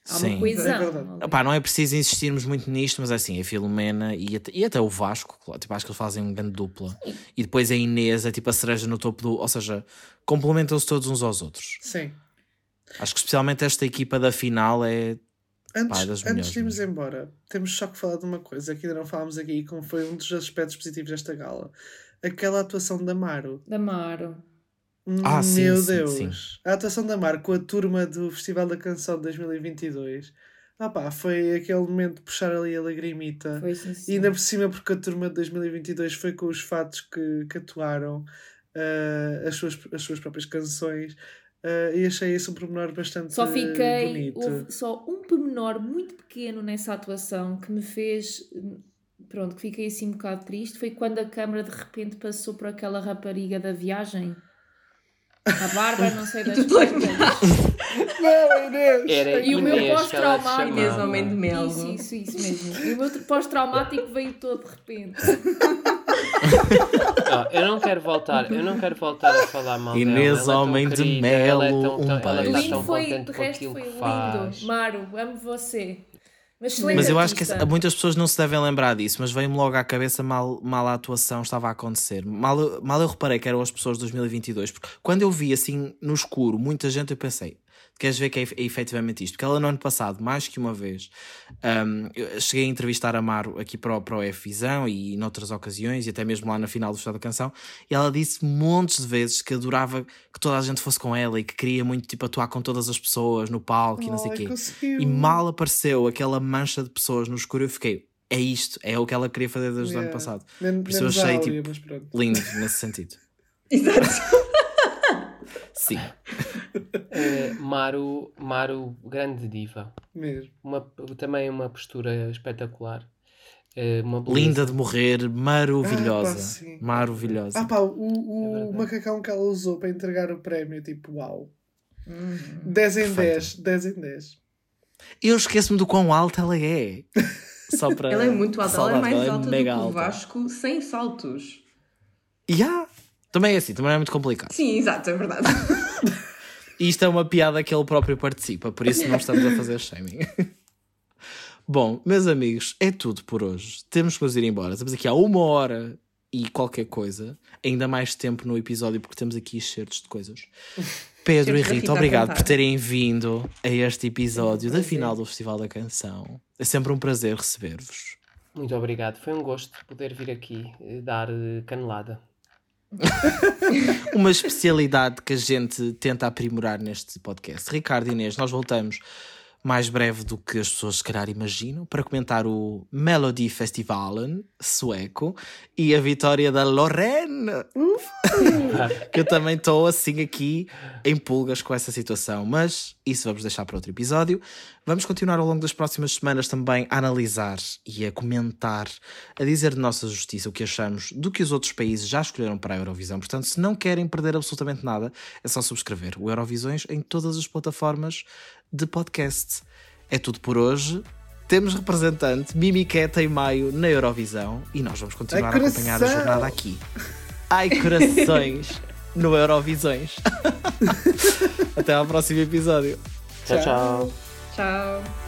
há Sim. uma coesão. É ali. Epá, não é preciso insistirmos muito nisto, mas é assim, a Filomena e até, e até o Vasco, tipo, acho que eles fazem um grande dupla. E depois a Inês é tipo a cereja no topo do. Ou seja, complementam-se todos uns aos outros. Sim. Acho que especialmente esta equipa da final é. Antes, Pá, das antes de irmos embora, temos só que falar de uma coisa que ainda não falámos aqui, como foi um dos aspectos positivos desta gala. Aquela atuação da Maro. Da Maro. Ah, sim, Meu sim, Deus! sim. A atuação da Maro com a turma do Festival da Canção de 2022. Ah pá, foi aquele momento de puxar ali a lagrimita. Foi sim, sim. E ainda por cima, porque a turma de 2022 foi com os fatos que, que atuaram ah, as, suas, as suas próprias canções. ah, e achei isso um pormenor bastante Só fiquei. bonito. Houve só um pormenor muito pequeno nessa atuação que me fez. Pronto, que fiquei assim um bocado triste. Foi quando a câmara de repente passou por aquela rapariga da viagem. A Bárbara, não sei das quantas. Não, Inês! Era E o meu pós-traumático. Inês. Homem de Melo. Isso, isso, isso mesmo. E o meu pós-traumático veio todo de repente. Eu não quero voltar, eu não quero voltar a falar mal dela. Inês, Ela é homem de querida, ela é melo, tão- um tão- ela beijo. está Lindo tão foi, contente de com resto aquilo foi que lindo. faz. Maro, amo você. Mas, Mas eu acho que muitas pessoas não se devem lembrar disso, mas veio-me logo à cabeça mal, mal a atuação estava a acontecer. Mal, eu- mal eu reparei que eram as pessoas de 2022, porque quando eu vi assim no escuro muita gente, eu pensei, queres ver que é, é efetivamente isto? Porque ela no ano passado, mais que uma vez, eu cheguei a entrevistar a Maro aqui para o, para o F Visão e noutras ocasiões, e até mesmo lá na final do Estado da Canção, e ela disse montes de vezes que adorava que toda a gente fosse com ela e que queria muito tipo, atuar com todas as pessoas no palco e não sei o quê. conseguiu. E mal apareceu aquela mancha de pessoas no escuro, eu fiquei, é isto, é o que ela queria fazer desde o ano passado. Men Por isso eu achei, tipo. Lindo nesse sentido. Exato. Sim. Eh, Maru, Maru, grande diva. Mesmo. Uma, também uma postura espetacular. Eh, uma. Linda de morrer, Ah, maravilhosa. pá, sim. maravilhosa. Ah pá, o, É o verdade. macacão que ela usou para entregar o prémio, tipo, uau. Uhum. 10 em Perfeita. 10, 10 em 10. Eu esqueço-me do quão alta ela é. Só para. Ela é muito alta, ela é mais alta do que o. Vasco sem saltos. Yeah. Também é assim, também é muito complicado. Sim, exato, é verdade. E isto é uma piada que ele próprio participa, por isso não estamos a fazer shaming. Bom, meus amigos, é tudo por hoje. Temos que nos ir embora. Estamos aqui há uma hora e qualquer coisa. Ainda mais tempo no episódio, porque temos aqui excertos de coisas. Pedro e da Rita, obrigado por terem vindo a este episódio da prazer. final do Festival da Canção. É sempre um prazer receber-vos. Muito obrigado. Foi um gosto poder vir aqui eh, dar eh, canelada. uma especialidade que a gente tenta aprimorar neste podcast. Ricardo Inês, nós voltamos mais breve do que as pessoas se calhar imaginam para comentar o Melody Festivalen sueco e a vitória da Lorraine. que eu também estou assim aqui em pulgas com essa situação, mas isso vamos deixar para outro episódio. Vamos continuar ao longo das próximas semanas também a analisar e a comentar, a dizer de nossa justiça o que achamos do que os outros países já escolheram para a Eurovisão. Portanto, se não querem perder absolutamente nada, é só subscrever o Eurovisões em todas as plataformas de podcast. É tudo por hoje. Temos representante Mimiqueta em maio na Eurovisão e nós vamos continuar Ai, a acompanhar a jornada aqui. Ai, corações no Eurovisões. Até ao próximo episódio. Tchau, tchau. Tchau.